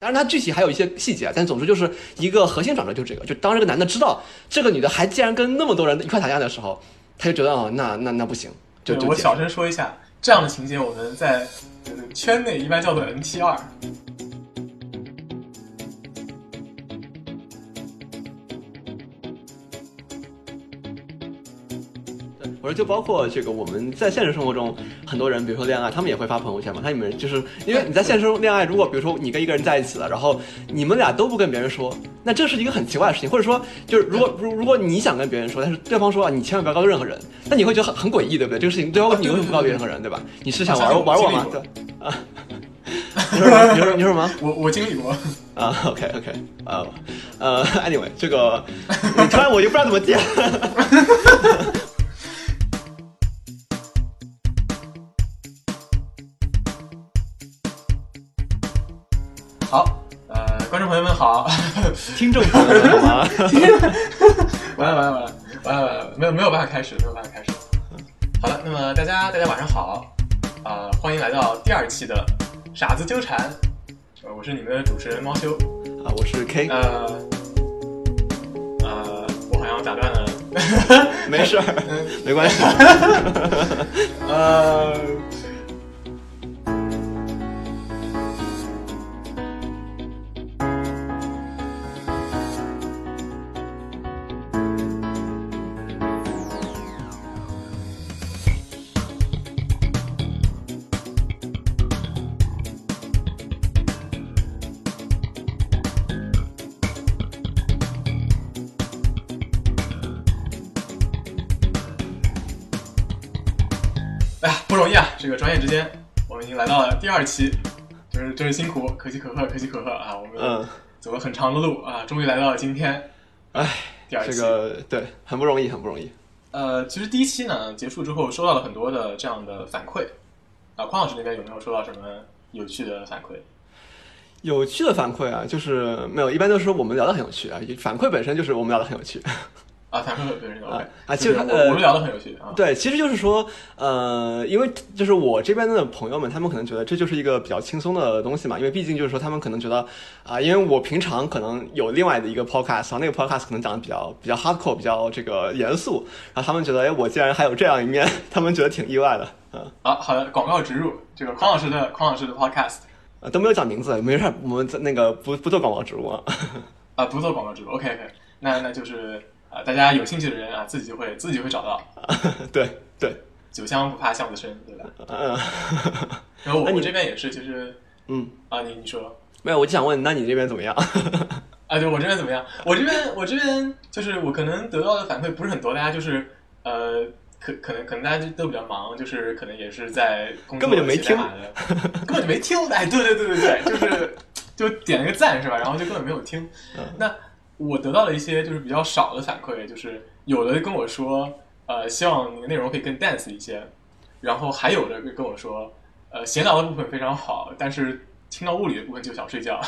当然，他具体还有一些细节，但总之就是一个核心转折，就是这个，就当这个男的知道这个女的还竟然跟那么多人一块谈恋爱的时候，他就觉得哦，那那那不行，就就我小声说一下，这样的情节我们在圈内一般叫做 NT 二。就包括这个，我们在现实生活中，很多人，比如说恋爱，他们也会发朋友圈嘛。他你们就是因为你在现实中恋爱，如果比如说你跟一个人在一起了，然后你们俩都不跟别人说，那这是一个很奇怪的事情。或者说，就是如果如如果你想跟别人说，但是对方说啊，你千万不要告诉任何人，那你会觉得很很诡异，对不对？这个事情对方你为什么不告诉任何人，对吧？你是想玩玩我吗？对 啊。你说什么？你说你说什么？我我经历过 啊。OK OK 啊呃，Anyway，这个突然我就不知道怎么接。好，呃，观众朋友们好，听众朋友们好 吗？完了完了完了完了完了，没有没有办法开始，没有办法开始。好了，那么大家大家晚上好，啊，欢迎来到第二期的傻子纠缠，呃，我是你们的主持人猫修，啊，我是 K，呃，呃，我好像打断了，没事儿，没关系，呃。这个转眼之间，我们已经来到了第二期，就是真是辛苦，可喜可贺，可喜可贺啊！我们走了很长的路啊，终于来到了今天。哎，第二期，这个对，很不容易，很不容易。呃，其实第一期呢结束之后，收到了很多的这样的反馈啊。匡老师那边有没有收到什么有趣的反馈？有趣的反馈啊，就是没有，一般都是说我们聊的很有趣啊。反馈本身就是我们聊的很有趣。啊，谈论对啊啊，就是我们聊的很有趣啊。对，其实就是说，呃，因为就是我这边的朋友们，他们可能觉得这就是一个比较轻松的东西嘛，因为毕竟就是说，他们可能觉得啊，因为我平常可能有另外的一个 podcast，然后那个 podcast 可能讲的比较比较 hardcore，比较这个严肃，然后他们觉得，哎，我竟然还有这样一面，他们觉得挺意外的。嗯，好好的，广告植入，这个匡老师的匡老师的 podcast，啊，都没有讲名字，没事，我们那个不不做广告植入啊。啊，不做广告植入，OK OK，那那就是。啊，大家有兴趣的人啊，自己就会自己会找到。对对，酒香不怕巷子深，对吧？嗯。然后 我我这边也是，就是，嗯啊，你你说没有？我就想问，那你这边怎么样？啊，对我这边怎么样？我这边我这边就是我可能得到的反馈不是很多，大家就是呃，可可能可能大家都比较忙，就是可能也是在工作根本就没听，根本就没听。哎，对对对对对，就是就点了个赞是吧？然后就根本没有听。那。我得到了一些就是比较少的反馈，就是有的跟我说，呃，希望那个内容可以更 dance 一些，然后还有的跟我说，呃，闲聊的部分非常好，但是听到物理的部分就想睡觉。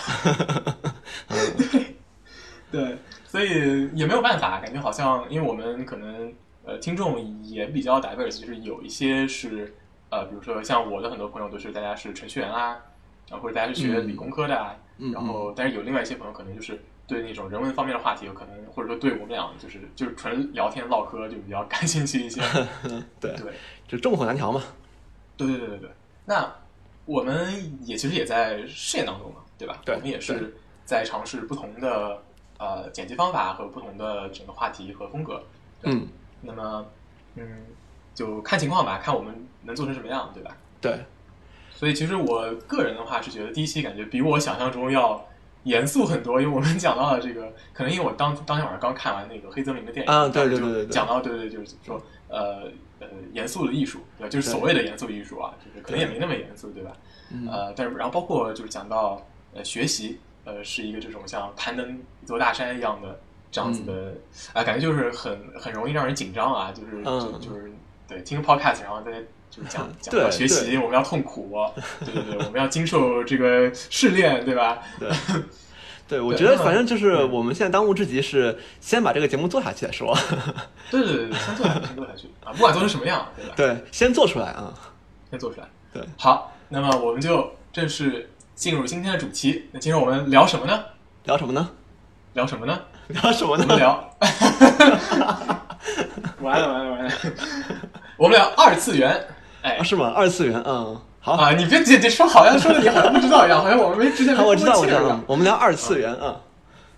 对，对，所以也没有办法，感觉好像因为我们可能呃听众也比较 diverse，就是有一些是呃，比如说像我的很多朋友都是大家是程序员啊，然后或者大家是学理工科的啊，然后但是有另外一些朋友可能就是。对那种人文方面的话题，有可能或者说对我们俩就是就是纯聊天唠嗑就比较感兴趣一些。对对，就众口难调嘛。对对对对对。那我们也其实也在试验当中嘛，对吧？对，我们也是在尝试不同的呃剪辑方法和不同的整个话题和风格。嗯。那么嗯，就看情况吧，看我们能做成什么样，对吧？对。所以其实我个人的话是觉得第一期感觉比我想象中要。严肃很多，因为我们讲到了这个，可能因为我当当天晚上刚看完那个黑泽明的电影啊，对对对对，讲到对对，就是说呃呃严肃的艺术，对，就是所谓的严肃艺术啊，就是可能也没那么严肃，对吧？呃，但是然后包括就是讲到呃学习，呃是一个这种像攀登一座大山一样的这样子的啊，感觉就是很很容易让人紧张啊，就是就是对听个 podcast，然后大家。就是讲 讲到学习，我们要痛苦，对对对，我们要经受这个试炼，对吧？对，对我觉得反正就是我们现在当务之急是先把这个节目做下去再说。对对对对，先做下去，先做下去啊！不管做成什么样，对吧？对，先做出来啊，先做出来。对，好，那么我们就正式进入今天的主题。那今天我们聊什么呢？聊什么呢？聊什么呢？聊什么呢？我们聊，完了完了完了，我们聊二次元。哎。啊，是吗？二次元，嗯，好，啊，你别别别说，好像说的你好像不知道一样，好像我们没之前我知道，我知道，我们聊二次元啊，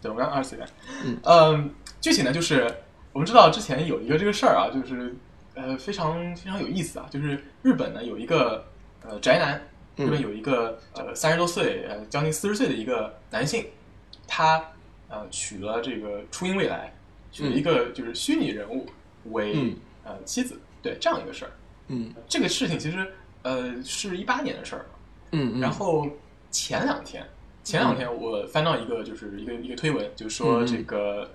对，我们聊二次元。嗯。嗯，具体呢，就是我们知道之前有一个这个事儿啊，就是呃非常非常有意思啊，就是日本呢有一个呃宅男，嗯。日本有一个呃三十多岁呃将近四十岁的一个男性，他呃娶了这个初音未来，娶了一个就是虚拟人物为、嗯。呃妻子，对这样一个事儿。嗯。这个事情其实呃是一八年的事儿，嗯嗯，然后前两天，前两天我翻到一个就是一个一个推文，就是说嗯这个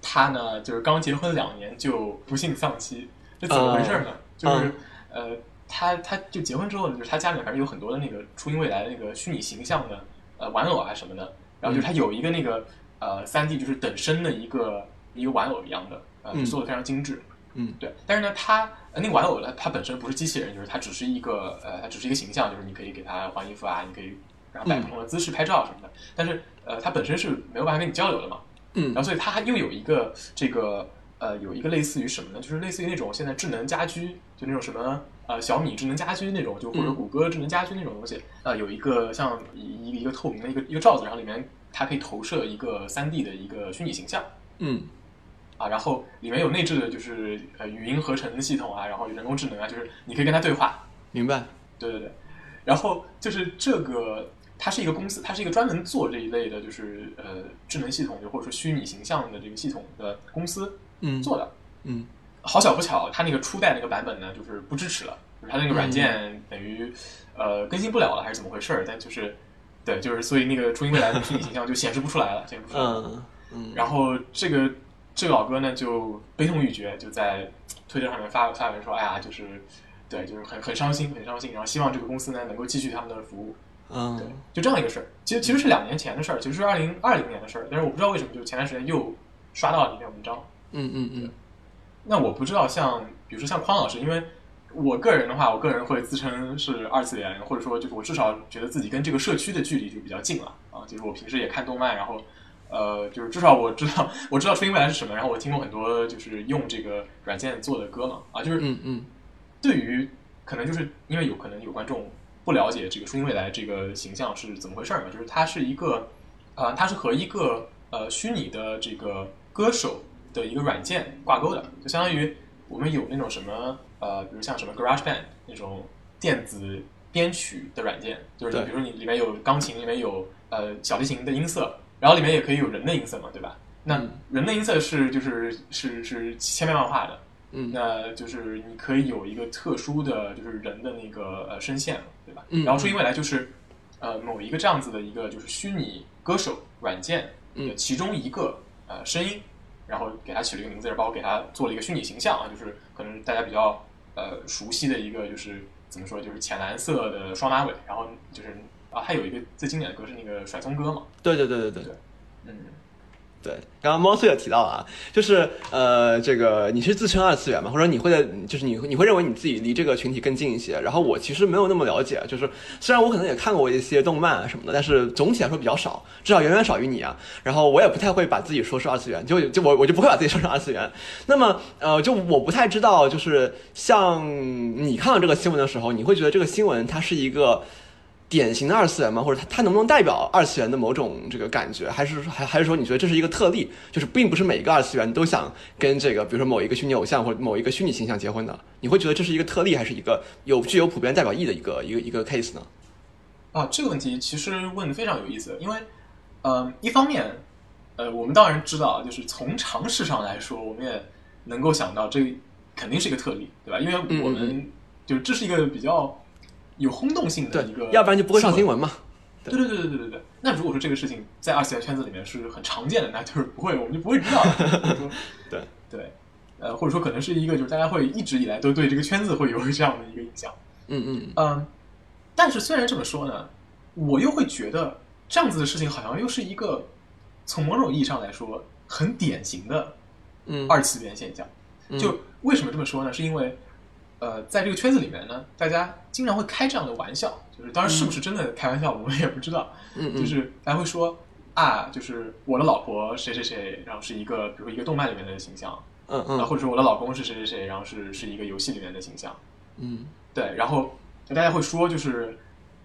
他呢，就是刚结婚两年就不幸丧妻，这怎么回事呢？就是呃，他他就结婚之后呢，就是他家里还是有很多的那个初音未来的那个虚拟形象的呃玩偶啊什么的，然后就是他有一个那个呃三 D 就是等身的一个一个玩偶一样的，呃，嗯。做的非常精致。嗯对，但是呢，它呃那个玩偶呢，它本身不是机器人，就是它只是一个呃，它只是一个形象，就是你可以给它换衣服啊，你可以然后摆不同的姿势拍照什么的。但是呃，它本身是没有办法跟你交流的嘛。嗯然后所以它又有一个这个呃，有一个类似于什么呢？就是类似于那种现在智能家居，就那种什么呃小米智能家居那种，就或者嗯谷歌智能家居那种东西，呃，有一个像一一个透明的一个一个罩子，然后里面它可以投射一个三 D 的一个虚拟形象。嗯啊，然后里面有内置的就是呃语音合成的系统啊，然后人工智能啊，就是你可以跟它对话，明白，对对对，然后就是这个它是一个公司，它是一个专门做这一类的，就是呃智能系统就或者说虚拟形象的这个系统的公司嗯做的。嗯好巧不巧，它那个初代那个版本呢，就是不支持了，就是它那个软件等于、呃更新不了了，还是怎么回事儿？但就是对，就是所以那个初音未来的虚拟形象就显示不出来了，显示不出来了。嗯嗯，然后这个这个老哥呢就悲痛欲绝，就在推特上面发发文说：“哎呀，就是对，就是很很伤心，很伤心。然后希望这个公司呢能够继续他们的服务。”嗯对嗯，就这样一个事儿。其实其实是两年前的事儿，其实是二零二零年的事儿，但是我不知道为什么，就前段时间又刷到了一篇文章。嗯嗯嗯那我不知道像比如说像匡老师，因为我个人的话，我个人会自称是二次元，或者说就是我至少觉得自己跟这个社区的距离就比较近了啊。就是我平时也看动漫，然后呃，就是至少我知道我知道初音未来是什么，然后我听过很多就是用这个软件做的歌嘛啊，就是嗯嗯。对于可能就是因为有可能有观众不了解这个初音未来这个形象是怎么回事嘛，就是它是一个呃，它是和一个呃虚拟的这个歌手的一个软件挂钩的，就相当于我们有那种什么呃，比如像什么 GarageBand 那种电子编曲的软件，就是你比如说你里面有钢琴，里面有呃小提琴的音色，然后里面也可以有人的音色嘛，对吧？那嗯。人的音色是就是是是千变万化的，嗯。那就是你可以有一个特殊的，就是人的那个呃声线，对吧？嗯然后初音未来就是呃某一个这样子的一个就是虚拟歌手软件的嗯。其中一个呃声音，然后给它起了一个名字，包括给它做了一个虚拟形象啊，就是可能大家比较呃熟悉的一个就是怎么说，就是浅蓝色的双马尾，然后就是啊，还有一个最经典的歌是那个甩葱歌嘛，对对对对对。嗯，对，刚刚猫叔也提到了啊，就是呃，这个你是自称二次元嘛，或者你会在，就是你你会认为你自己离这个群体更近一些。然后我其实没有那么了解，就是虽然我可能也看过一些动漫啊什么的，但是总体来说比较少，至少远远少于你啊。然后我也不太会把自己说是二次元，就就我我就不会把自己说成二次元。那么呃，就我不太知道，就是像你看到这个新闻的时候，你会觉得这个新闻它是一个。典型的二次元吗？或者它它能不能代表二次元的某种这个感觉？还是还还是说你觉得这是一个特例，就是并不是每一个二次元都想跟这个比如说某一个虚拟偶像或者某一个虚拟形象结婚的？你会觉得这是一个特例，还是一个有具有普遍代表意义的一个一个一个 case 呢？啊，这个问题其实问的非常有意思，因为，呃，一方面，呃，我们当然知道，就是从常识上来说，我们也能够想到这肯定是一个特例，对吧？因为我们、嗯就是这是一个比较有轰动性的一个，要不然就不会上新。闻嘛。对对对对对对对。那如果说这个事情在二次元圈子里面是很常见的，那就是不会，我们就不会知道 对对，呃，或者说可能是一个就是大家会一直以来都对这个圈子会有这样的一个印象。嗯嗯嗯，但是虽然这么说呢，我又会觉得这样子的事情好像又是一个从某种意义上来说很典型的嗯，二次元现象。嗯就为什么这么说呢？是因为呃，在这个圈子里面呢，大家经常会开这样的玩笑，就是当然是不是真的开玩笑，我们也不知道。就是大家会说啊，就是我的老婆谁谁谁，然后是一个比如说一个动漫里面的形象，嗯嗯，或者说我的老公是谁谁谁，然后是是一个游戏里面的形象。嗯，对，然后大家会说就是。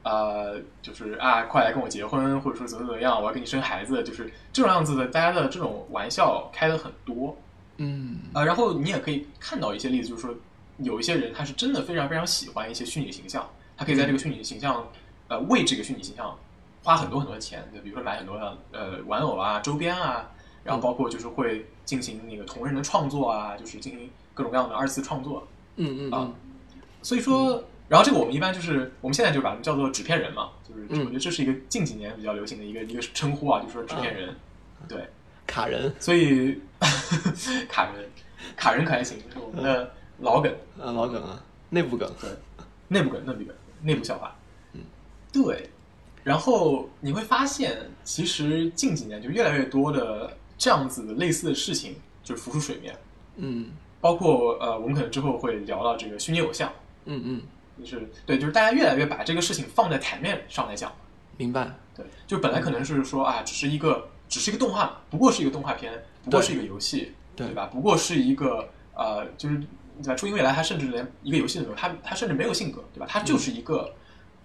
呃，就是啊，快来跟我结婚，或者说怎么怎么样，我要给你生孩子，就是这种样子的，大家的这种玩笑开的很多，嗯，呃，然后你也可以看到一些例子，就是说有一些人他是真的非常非常喜欢一些虚拟形象，他可以在这个虚拟形象，呃，为这个虚拟形象花很多很多的钱，就比如说买很多的呃玩偶啊、周边啊，然后包括就是会进行那个同人的创作啊，就是进行各种各样的二次创作，嗯嗯啊，所以说。然后这个我们一般就是我们现在就把它们叫做纸片人嘛，就是我觉得这是一个近几年比较流行的一个一个称呼啊，就说纸片人，对，卡人，所以 卡人卡人可还行，是我们的老梗。啊，老梗啊，内部梗，对，内部梗，内部梗，内部笑话，嗯，对。然后你会发现，其实近几年就越来越多的这样子的类似的事情就是浮出水面，嗯，包括呃，我们可能之后会聊到这个虚拟偶像，嗯嗯。就是对，就是大家越来越把这个事情放在台面上来讲，明白？对，就本来可能是说啊，只是一个，只是一个动画，不过是一个动画片，不过是一个游戏，对吧？不过是一个呃，就是对吧？初音未来它甚至连一个游戏都没有，它它甚至没有性格，对吧？它就是一个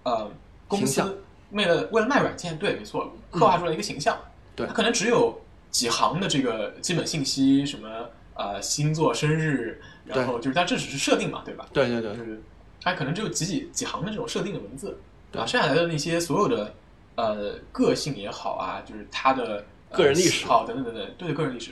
呃公司为了为了卖软件，对，没错，刻画出来一个形象，对，它可能只有几行的这个基本信息，什么呃星座、生日，然后就是它这只是设定嘛，对吧？对对对，就是。它可能只有几几几行的这种设定的文字，对吧？剩下来的那些所有的呃个性也好啊，就是他的个人历史好等等等等，对的个人历史，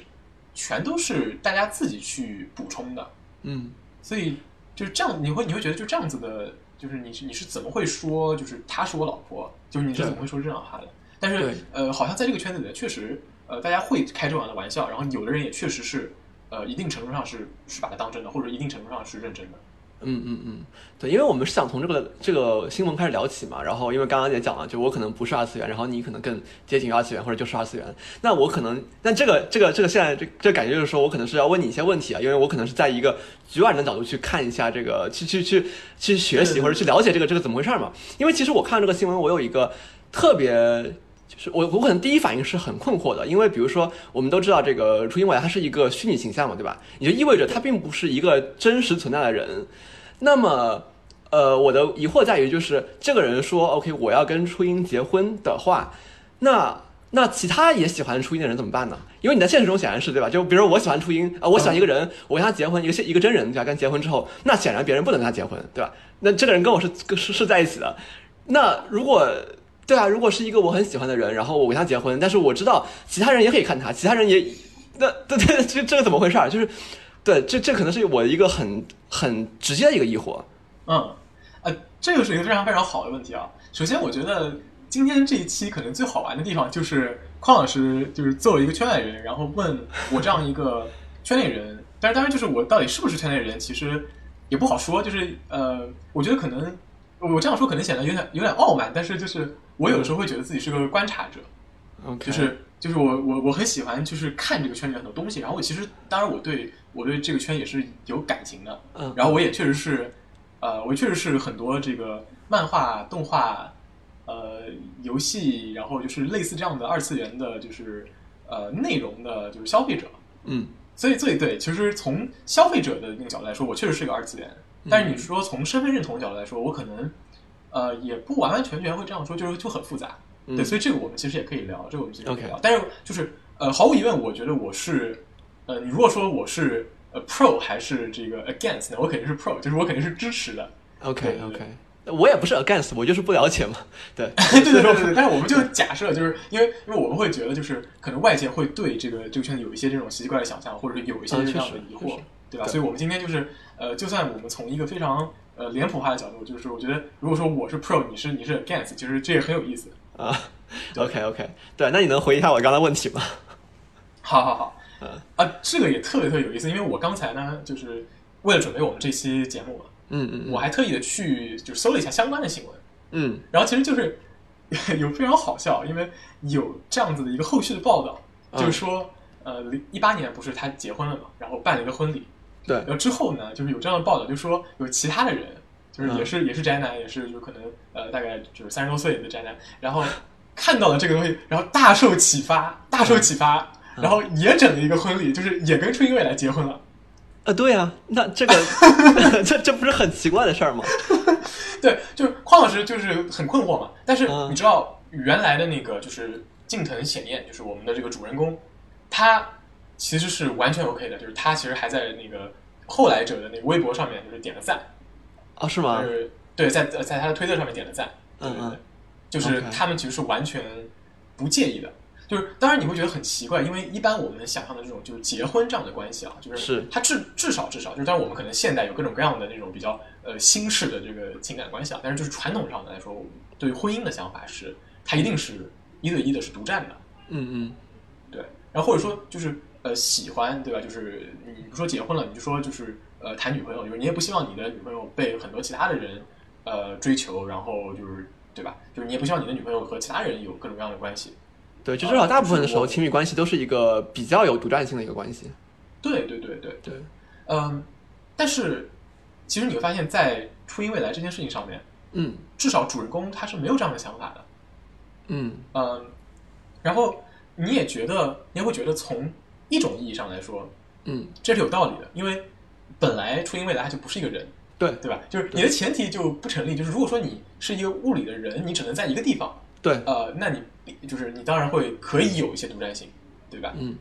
全都是大家自己去补充的。嗯，所以就是这样，你会你会觉得就这样子的，就是你是你是怎么会说就是她是我老婆，就是你是怎么会说这样话的？但是呃，好像在这个圈子里，确实呃大家会开这样的玩笑，然后有的人也确实是呃一定程度上是是把它当真的，或者一定程度上是认真的。嗯嗯嗯，对，因为我们是想从这个这个新闻开始聊起嘛，然后因为刚刚也讲了，就我可能不是二次元，然后你可能更接近于二次元或者就是二次元，那我可能，那这个这个这个现在这这感觉就是说我可能是要问你一些问题啊，因为我可能是在一个局外人的角度去看一下这个，去去去去学习或者去了解这个这个怎么回事嘛，因为其实我看这个新闻，我有一个特别是我我可能第一反应是很困惑的，因为比如说我们都知道这个初音未来它是一个虚拟形象嘛，对吧？也就意味着它并不是一个真实存在的人。那么，呃，我的疑惑在于，就是这个人说 “OK，我要跟初音结婚”的话，那那其他也喜欢初音的人怎么办呢？因为你在现实中显然是对吧？就比如说我喜欢初音啊，我喜欢一个人，我跟他结婚，一个一个真人，对吧？跟结婚之后，那显然别人不能跟他结婚，对吧？那这个人跟我是是是在一起的。那如果对啊，如果是一个我很喜欢的人，然后我跟他结婚，但是我知道其他人也可以看他，其他人也那 对对，这这个怎么回事儿？就是。对，这这可能是我一个很很直接的一个疑惑。嗯，呃，这个是一个非常非常好的问题啊。首先，我觉得今天这一期可能最好玩的地方就是匡老师就是作为一个圈内人，然后问我这样一个圈内人，但是当然就是我到底是不是圈内人，其实也不好说。就是呃，我觉得可能我这样说可能显得有点有点傲慢，但是就是我有的时候会觉得自己是个观察者。就是就是我我我很喜欢就是看这个圈里很多东西，然后我其实当然我对我对这个圈也是有感情的，嗯，然后我也确实是，呃，我确实是很多这个漫画、动画、呃游戏，然后就是类似这样的二次元的，就是呃内容的，就是消费者，嗯，所以所以对，其实从消费者的那个角度来说，我确实是个二次元，但是你说从身份认同角度来说，我可能呃也不完完全全会这样说，就是就很复杂。对，所以这个我们其实也可以聊，这个我们其实可以聊。但是就是呃，毫无疑问，我觉得我是呃，你如果说我是呃 pro 还是这个 against 呢？我肯定是 pro，就是我肯定是支持的。OK OK，我也不是 against，我就是不了解嘛。对对对对对。但是我们就假设，就是因为因为我们会觉得，就是可能外界会对这个这个圈子有一些这种奇奇怪的想象，或者是有一些这样的疑惑，对吧？所以我们今天就是呃，就算我们从一个非常呃脸谱化的角度，就是我觉得，如果说我是 pro，你是你是 against，其实这也很有意思。啊，OK OK，对，那你能回一下我刚才问题吗？好 好好，嗯。啊，这个也特别特别有意思，因为我刚才呢，就是为了准备我们这期节目嘛，嗯嗯，我还特意的去就搜了一下相关的新闻，嗯，然后其实就是 有非常好笑，因为有这样子的一个后续的报道，就是说，呃，一八年不是他结婚了嘛，然后办了一个婚礼，对然后之后呢，就是有这样的报道，就说有其他的人，就是也是、也是宅男，也是就可能呃大概就是三十多岁的宅男，然后看到了这个东西，然后大受启发，大受启发，然后也整了一个婚礼，就是也跟初音未来结婚了。啊，对啊，那这个 这这不是很奇怪的事儿吗？对，就是匡老师就是很困惑嘛。但是嗯你知道原来的那个就是近藤显彦，就是我们的这个主人公，他其实是完全 OK 的，就是他其实还在那个后来者的那个微博上面就是点了赞，啊，是吗？就？是对，在呃在他的推特上面点了赞，嗯嗯，就是他们其实是完全不介意的。就是当然你会觉得很奇怪，因为一般我们想象的这种就是结婚这样的关系啊，就是是。它至至少至少就是，当然我们可能现代有各种各样的那种比较呃新式的这个情感关系啊，但是就是传统上的来说，我们对婚姻的想法是它一定是一对一的，是独占的，嗯嗯。对。然后或者说就是呃喜欢对吧？就是你不说结婚了，你就说就是呃谈女朋友，就是你也不希望你的女朋友被很多其他的人呃追求，然后就是对吧？就是你也不希望你的女朋友和其他人有各种各样的关系。对，就至少大部分的时候，亲密关系都是一个比较有独占性的一个关系。对对对对，对，嗯，但是其实你会发现在初音未来这件事情上面，嗯至少主人公他是没有这样的想法的。嗯嗯，然后你也觉得，你也会觉得从一种意义上来说，嗯，这是有道理的，因为本来初音未来它就不是一个人，对对吧？就是你的前提就不成立，就是如果说你是一个物理的人，你只能在一个地方，对，呃，那你就是你当然会可以有一些独占性，对吧？嗯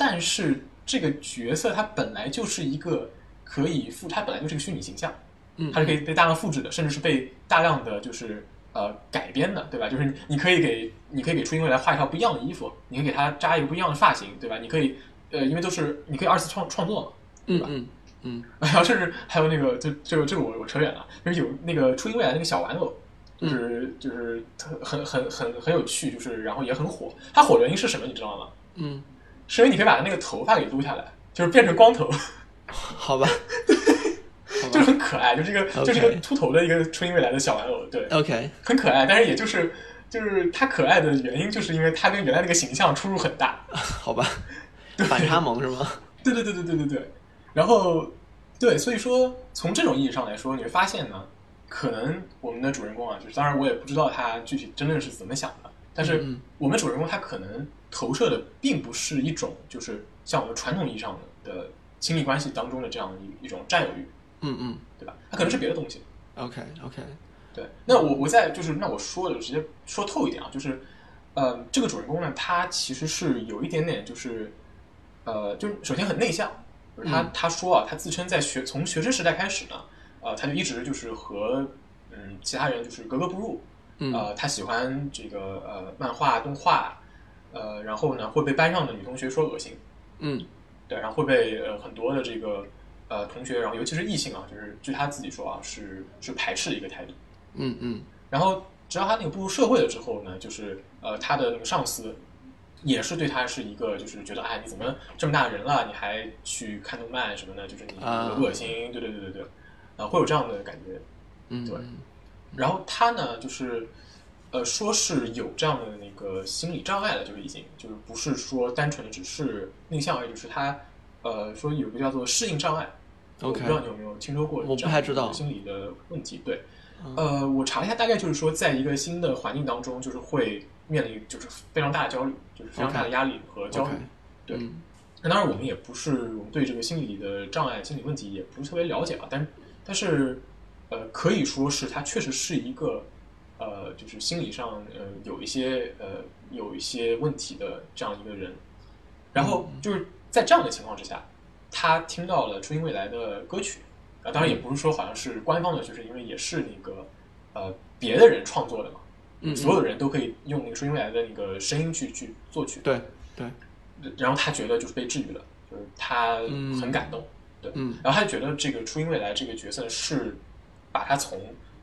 但是这个角色它本来就是一个可以复，它本来就是一个虚拟形象，嗯，它是可以被大量复制的，甚至是被大量的就是呃改编的，对吧？就是你你可以给你可以给初音未来画一套不一样的衣服，你可以给他扎一个不一样的发型，对吧？你可以呃，因为都是你可以二次创创作嘛，嗯嗯嗯 然后甚至还有那个就这个这个我我扯远了，就是有那个初音未来那个小玩偶。就是就是特很很很很有趣，就是然后也很火。它火的原因是什么？你知道吗？嗯，是因为你可以把那个头发给撸下来，就是变成光头，好吧，好就是很可爱，就是一个就是一个秃头的一个初音未来的小玩偶，对，，OK，很可爱。但是也就是就是它可爱的原因，就是因为它跟原来那个形象出入很大。好吧，反差萌是吗？对对对对对对对。然后对，所以说从这种意义上来说，你会发现呢，可能我们的主人公啊，就是当然我也不知道他具体真正是怎么想的，但是嗯我们主人公他可能投射的并不是一种就是像我们传统意义上的的亲密关系当中的这样一一种占有欲，嗯嗯对吧？他可能是别的东西。，OK OK，对，那我我再就是那我说的直接说透一点啊，就是，呃，这个主人公呢，他其实是有一点点就是，呃，就是首先很内向，就是他、嗯。他说啊，他自称在学从学生时代开始呢，呃，他就一直就是和嗯其他人就是格格不入，嗯。呃，他喜欢这个呃漫画动画，呃，然后呢会被班上的女同学说恶心，嗯。对，然后会被呃很多的这个呃同学，然后尤其是异性啊，就是据他自己说啊，是是排斥的一个态度。嗯嗯。然后直到他那个步入社会了之后呢，就是呃他的那个上司也是对他是一个就是觉得哎你怎么这么大人了，你还去看动漫什么的，就是你啊。恶心，对对对对对，啊、会有这样的感觉。嗯，对。然后他呢就是。呃，说是有这样的那个心理障碍了，就是已经就是不是说单纯的只是内向而已，就是他呃说有个叫做适应障碍，我不知道你有没有听说过我不太知道。心理的问题。对，嗯。呃，我查了一下，大概就是说，在一个新的环境当中，就是会面临就是非常大的焦虑，就是非常大的压力和焦虑。对嗯那当然，我们也不是我们对这个心理的障碍、心理问题也不是特别了解啊，但但是呃，可以说是他确实是一个呃，就是心理上呃有一些呃有一些问题的这样一个人。然后就是在这样的情况之下，他听到了初音未来的歌曲，啊，当然也不是说好像是官方的，就是因为也是那个呃别的人创作的嘛，嗯，所有人都可以用那个初音未来的那个声音去去作曲，对对，然后他觉得就是被治愈了，就是他嗯。很感动，对，嗯。然后他就觉得这个初音未来这个角色是把他从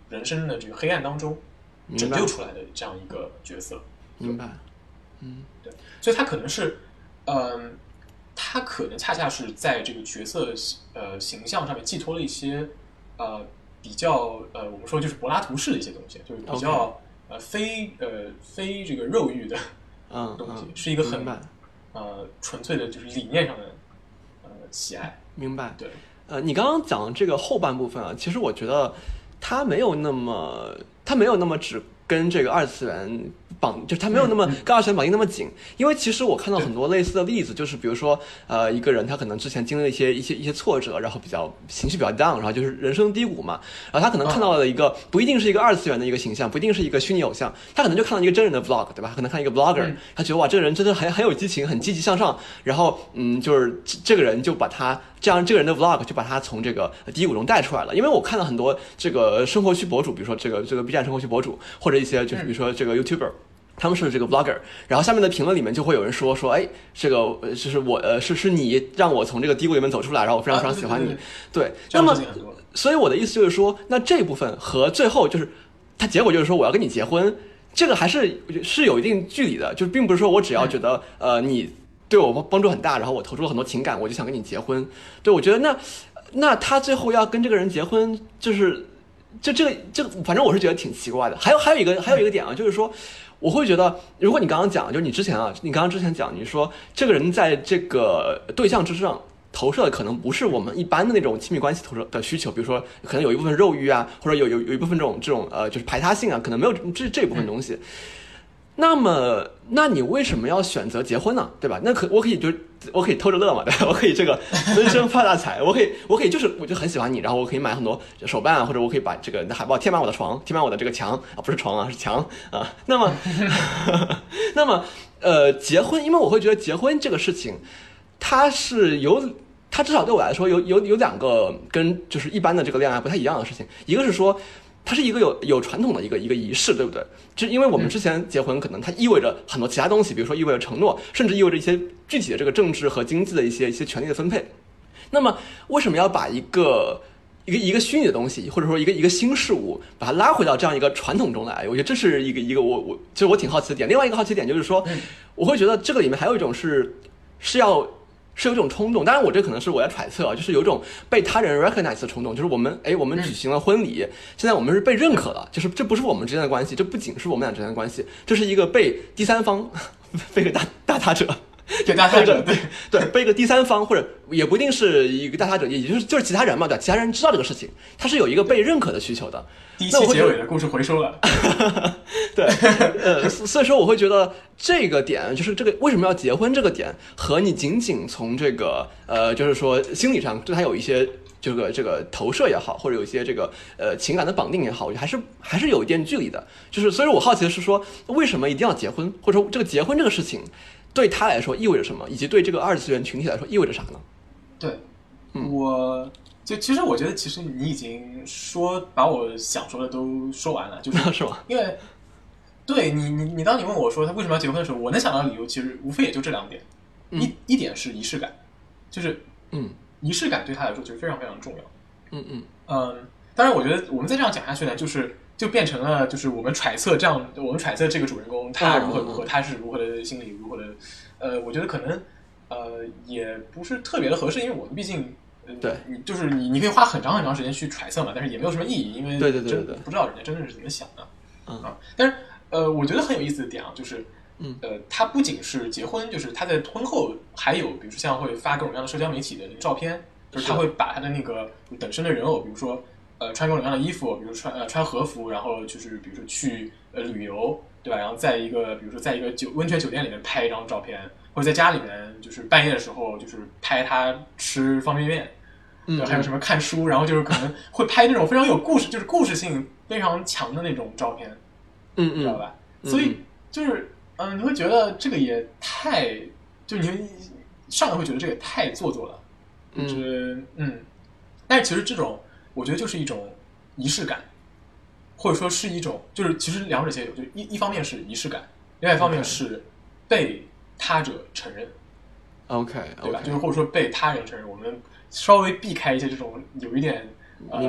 人生的这个黑暗当中拯救出来的这样一个角色，明白，嗯。对，所以他可能是，嗯、他可能恰恰是在这个角色呃形象上面寄托了一些呃比较呃我们说就是柏拉图式的一些东西，就是比较呃非呃非这个肉欲的嗯 东西嗯，是一个很呃纯粹的就是理念上的呃喜爱，明白。对，呃，你刚刚讲这个后半部分啊，其实我觉得它没有那么，它没有那么只跟这个二次元绑，就是他没有那么跟二次元绑定那么紧。因为其实我看到很多类似的例子，就是比如说，呃，一个人他可能之前经历了一些一些一些挫折，然后比较情绪比较 down，然后就是人生低谷嘛，然后他可能看到了一个不一定是一个二次元的一个形象，不一定是一个虚拟偶像，他可能就看到一个真人的 vlog，对吧？可能看一个 vlogger，他觉得哇，这个人真的很很有激情，很积极向上，然后嗯，就是这这个人就把他这样这个人的 vlog 就把他从这个低谷中带出来了。因为我看到很多这个生活区博主，比如说这个这个 B 站生活区博主，或者一些就是比如说这个 YouTuber。他们是这个 vlogger，然后下面的评论里面就会有人说说，哎，这个呃就是我呃是是你让我从这个低谷里面走出来，然后我非常非常喜欢你，对。那么，所以我的意思就是说，那这部分和最后就是他结果就是说我要跟你结婚，这个还是是有一定距离的，就是并不是说我只要觉得呃你对我帮助很大，然后我投入了很多情感，我就想跟你结婚。对我觉得那那他最后要跟这个人结婚，就是就这个这个反正我是觉得挺奇怪的。还有还有一个还有一个点啊，就是说。我会觉得，如果你刚刚讲，就是你之前啊，你刚刚之前讲，你说这个人在这个对象之上投射的可能不是我们一般的那种亲密关系投射的需求，比如说可能有一部分肉欲啊，或者有有有一部分这种这种呃就是排他性啊，可能没有这这部分东西。那么，那你为什么要选择结婚呢？对吧？那可我可以就我可以偷着乐嘛，对吧？我可以这个 闷声发大财，我可以我可以就是我就很喜欢你，然后我可以买很多手办啊，或者我可以把这个海报贴满我的床，贴满我的这个墙啊，不是床啊，是墙啊。那么，那么呃，结婚，因为我会觉得结婚这个事情，它是有它至少对我来说有有有两个跟就是一般的这个恋爱不太一样的事情，一个是说。它是一个有有传统的一个一个仪式，对不对？就因为我们之前结婚，可能它意味着很多其他东西，比如说意味着承诺，甚至意味着一些具体的这个政治和经济的一些一些权利的分配。那么，为什么要把一个一个一个虚拟的东西，或者说一个一个新事物，把它拉回到这样一个传统中来？我觉得这是一个一个我我其实我挺好奇的点。另外一个好奇点就是说，我会觉得这个里面还有一种是是要。是有一种冲动，当然我这可能是我在揣测啊，就是有一种被他人 recognize 的冲动，就是我们哎，我们举行了婚礼，现在我们是被认可了，就是这不是我们之间的关系，这不仅是我们俩之间的关系，这是一个被第三方，被个大大他者。给大他者，对对，被一个第三方或者也不一定是一个大他者，也就是就是其他人嘛，对，其他人知道这个事情，他是有一个被认可的需求的。第一期结尾的故事回收了，对，呃，所以说我会觉得这个点就是这个为什么要结婚这个点和你仅仅从这个呃，就是说心理上对他有一些这个这个投射也好，或者有一些这个呃情感的绑定也好，我觉得还是还是有一点距离的。就是所以我好奇的是说，为什么一定要结婚，或者说这个结婚这个事情？对他来说意味着什么，以及对这个二次元群体来说意味着啥呢？对，我就其实我觉得，其实你已经说把我想说的都说完了，就是 是吧？因为对你，你你当你问我说他为什么要结婚的时候，我能想到的理由其实无非也就这两点，一一点是仪式感，就是嗯，仪式感对他来说其实非常非常重要。嗯嗯嗯，当然，我觉得我们再这样讲下去呢，就是。就变成了，就是我们揣测这样，我们揣测这个主人公他如何如何，他是如何的心理，如何的，呃，我觉得可能，呃，也不是特别的合适，因为我们毕竟，对，你就是你，你可以花很长很长时间去揣测嘛，但是也没有什么意义，因为对对对对，不知道人家真的是怎么想的，啊，但是，呃，我觉得很有意思的点啊，就是，嗯，呃，他不仅是结婚，就是他在婚后还有，比如说像会发各种各样的社交媒体的照片，就是他会把他的那个等身的人偶，比如说。呃，穿各种各样的衣服，比如穿呃穿和服，然后就是比如说去呃旅游，对吧？然后在一个比如说在一个酒温泉酒店里面拍一张照片，或者在家里面就是半夜的时候就是拍他吃方便面，嗯，还有什么看书，然后就是可能会拍那种非常有故事，就是故事性非常强的那种照片，嗯嗯，知道吧？所以就是嗯，你会觉得这个也太，就你上来会觉得这个也太做作了，就是嗯，但是其实这种。我觉得就是一种仪式感，或者说是一种，就是其实两者皆有。就一一方面是仪式感，另外一方面是被他者承认。OK，对吧？就是或者说被他人承认。我们稍微避开一些这种有一点呃，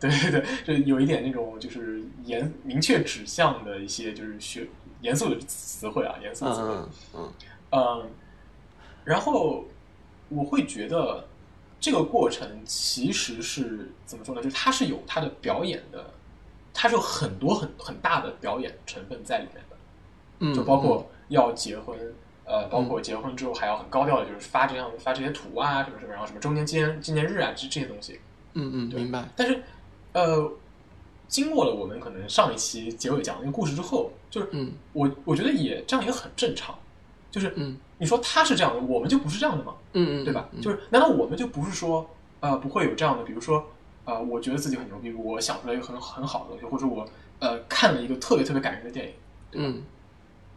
对对对，就有一点那种就是严明确指向的一些就是学严肃的词汇啊，严肃的词汇。嗯嗯，然后我会觉得。这个过程其实是怎么说呢？就是它是有它的表演的，它是有很多很很大的表演成分在里面的，嗯，就包括要结婚，呃，包括结婚之后还要很高调的，就是发这样发这些图啊，什么什么，然后什么周年纪念纪念日啊，这这些东西。嗯嗯，明白。但是，呃，经过了我们可能上一期结尾讲的那个故事之后，就是嗯我我觉得也这样也很正常，就是嗯你说他是这样的，我们就不是这样的吗？嗯嗯，对吧？嗯就是难道我们就不是说呃不会有这样的，比如说呃我觉得自己很牛逼，我想出来一个很很好的东西，或者我呃看了一个特别特别感人的电影，嗯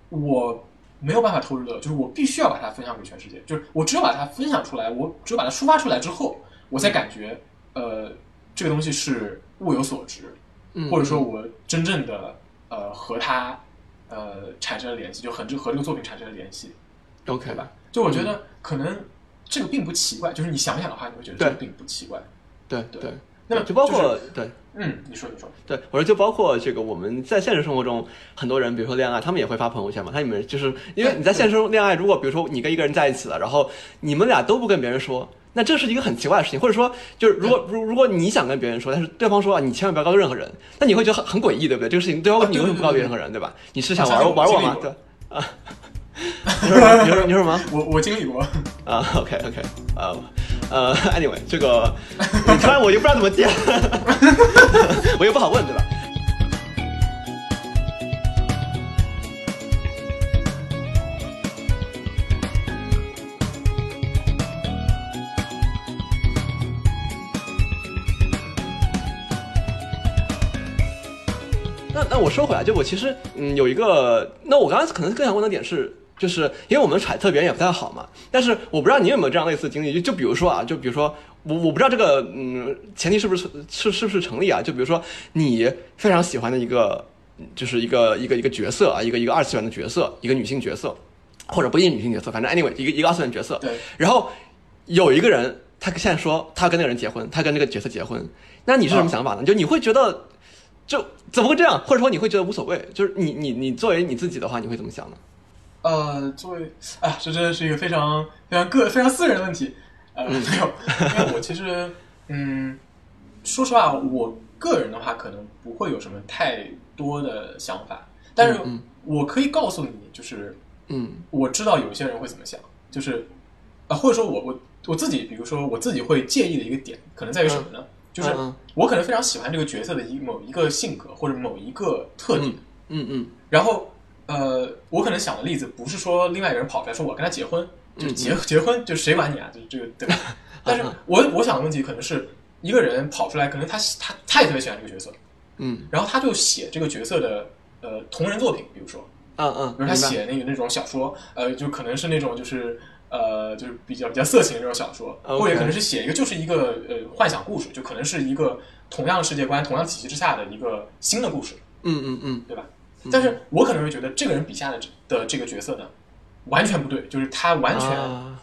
我没有办法偷着乐，就是我必须要把它分享给全世界，就是我只有把它分享出来，我只有把它抒发出来之后，我才感觉呃这个东西是物有所值，嗯，或者说我真正的呃和它呃产生了联系，就很和这个作品产生了联系，OK 对吧？就我觉得可能这个并不奇怪，就是你想想的话，你会觉得这个并不奇怪。对对对，那么就包就是括对。嗯，你说你说，对，我说就包括这个我们在现实生活中，很多人比如说恋爱，他们也会发朋友圈嘛。他们就是因为你在现实中恋爱，如果比如说你跟一个人在一起了，然后你们俩都不跟别人说，那这是一个很奇怪的事情。或者说，就是如果如如果你想跟别人说，但是对方说啊，你千万不要告诉任何人，那你会觉得很很诡异，对不对？这个事情对方为什么不告诉任何人，对吧？你是想玩玩我吗？对啊。你说什么？你说你说什么？我我经历过，啊，OK OK，啊呃，Anyway，这个你突然我就不知道怎么接，我又不好问，对吧？那那我说回来，就我其实嗯有一个，那我刚刚可能更想问的点是，就是因为我们揣测别人也不太好嘛，但是我不知道你有没有这样类似的经历，就就比如说啊，就比如说我我不知道这个嗯前提是不是是是不是成立啊？就比如说你非常喜欢的一个就是一个一个一个角色啊，一个一个二次元的角色，一个女性角色，或者不一定女性角色，反正 anyway 一个一个二次元角色，对，然后有一个人他现在说他要跟那个人结婚，他跟那个角色结婚，那你是什么想法呢？就你会觉得就怎么会这样，或者说你会觉得无所谓？就是你你你作为你自己的话，你会怎么想呢？呃，作为啊，这真的是一个非常非常个非常私人的问题。呃，嗯没有，因为我其实，嗯，说实话，我个人的话可能不会有什么太多的想法，但是嗯我可以告诉你，就是嗯我知道有些人会怎么想，就是啊、或者说我我我自己，比如说我自己会介意的一个点，可能在于什么呢？就是我可能非常喜欢这个角色的一某一个性格或者某一个特点，嗯嗯然后呃，我可能想的例子不是说另外一个人跑出来说我跟他结婚，就是结、结婚就谁管你啊？就是这个对吧？但是我我想的问题可能是一个人跑出来，可能他他他也特别喜欢这个角色，嗯然后他就写这个角色的呃同人作品，比如说，嗯嗯，比如他写那个那种小说，呃，就可能是那种就是呃，就是比较比较色情的那种小说或者可能是写一个就是一个呃幻想故事，就可能是一个同样世界观、同样体系之下的一个新的故事，嗯嗯嗯对吧？但是我可能会觉得这个人笔下的这的这个角色呢，完全不对，就是他完全、啊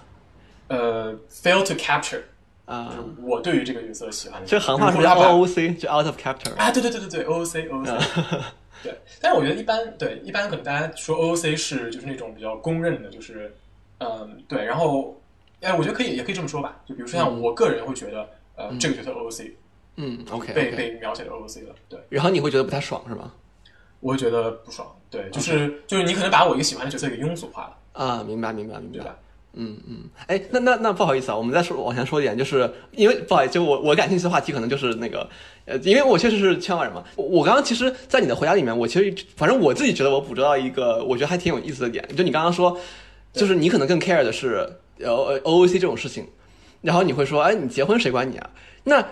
呃 fail to capture，啊就是，我对于这个角色喜欢的，这行话是比如说他把 OOC，就 out of capture。啊，对对对对对，OOC OOC，对。但是我觉得一般对一般可能大家说 OOC 是就是那种比较公认的，就是嗯对，然后哎，我觉得可以也可以这么说吧，就比如说像我个人会觉得呃这个角色 OOC 嗯，OK 被。被描写的 OOC 了，对然后你会觉得不太爽是吗？我会觉得不爽，对，就是就是你可能把我一个喜欢的角色给庸俗化了，啊，明白明白明白。对吧？嗯嗯，哎，那那那不好意思啊，我们再说往前说一点，就是因为不好意思，就我我感兴趣的话题可能就是那个，呃，因为我确实是圈外人嘛。我我刚刚其实，在你的回答里面，我其实反正我自己觉得我捕捉到一个我觉得还挺有意思的点，就你刚刚说，就是你可能更 care 的是呃呃 OOC 这种事情，然后你会说，哎，你结婚谁管你啊？那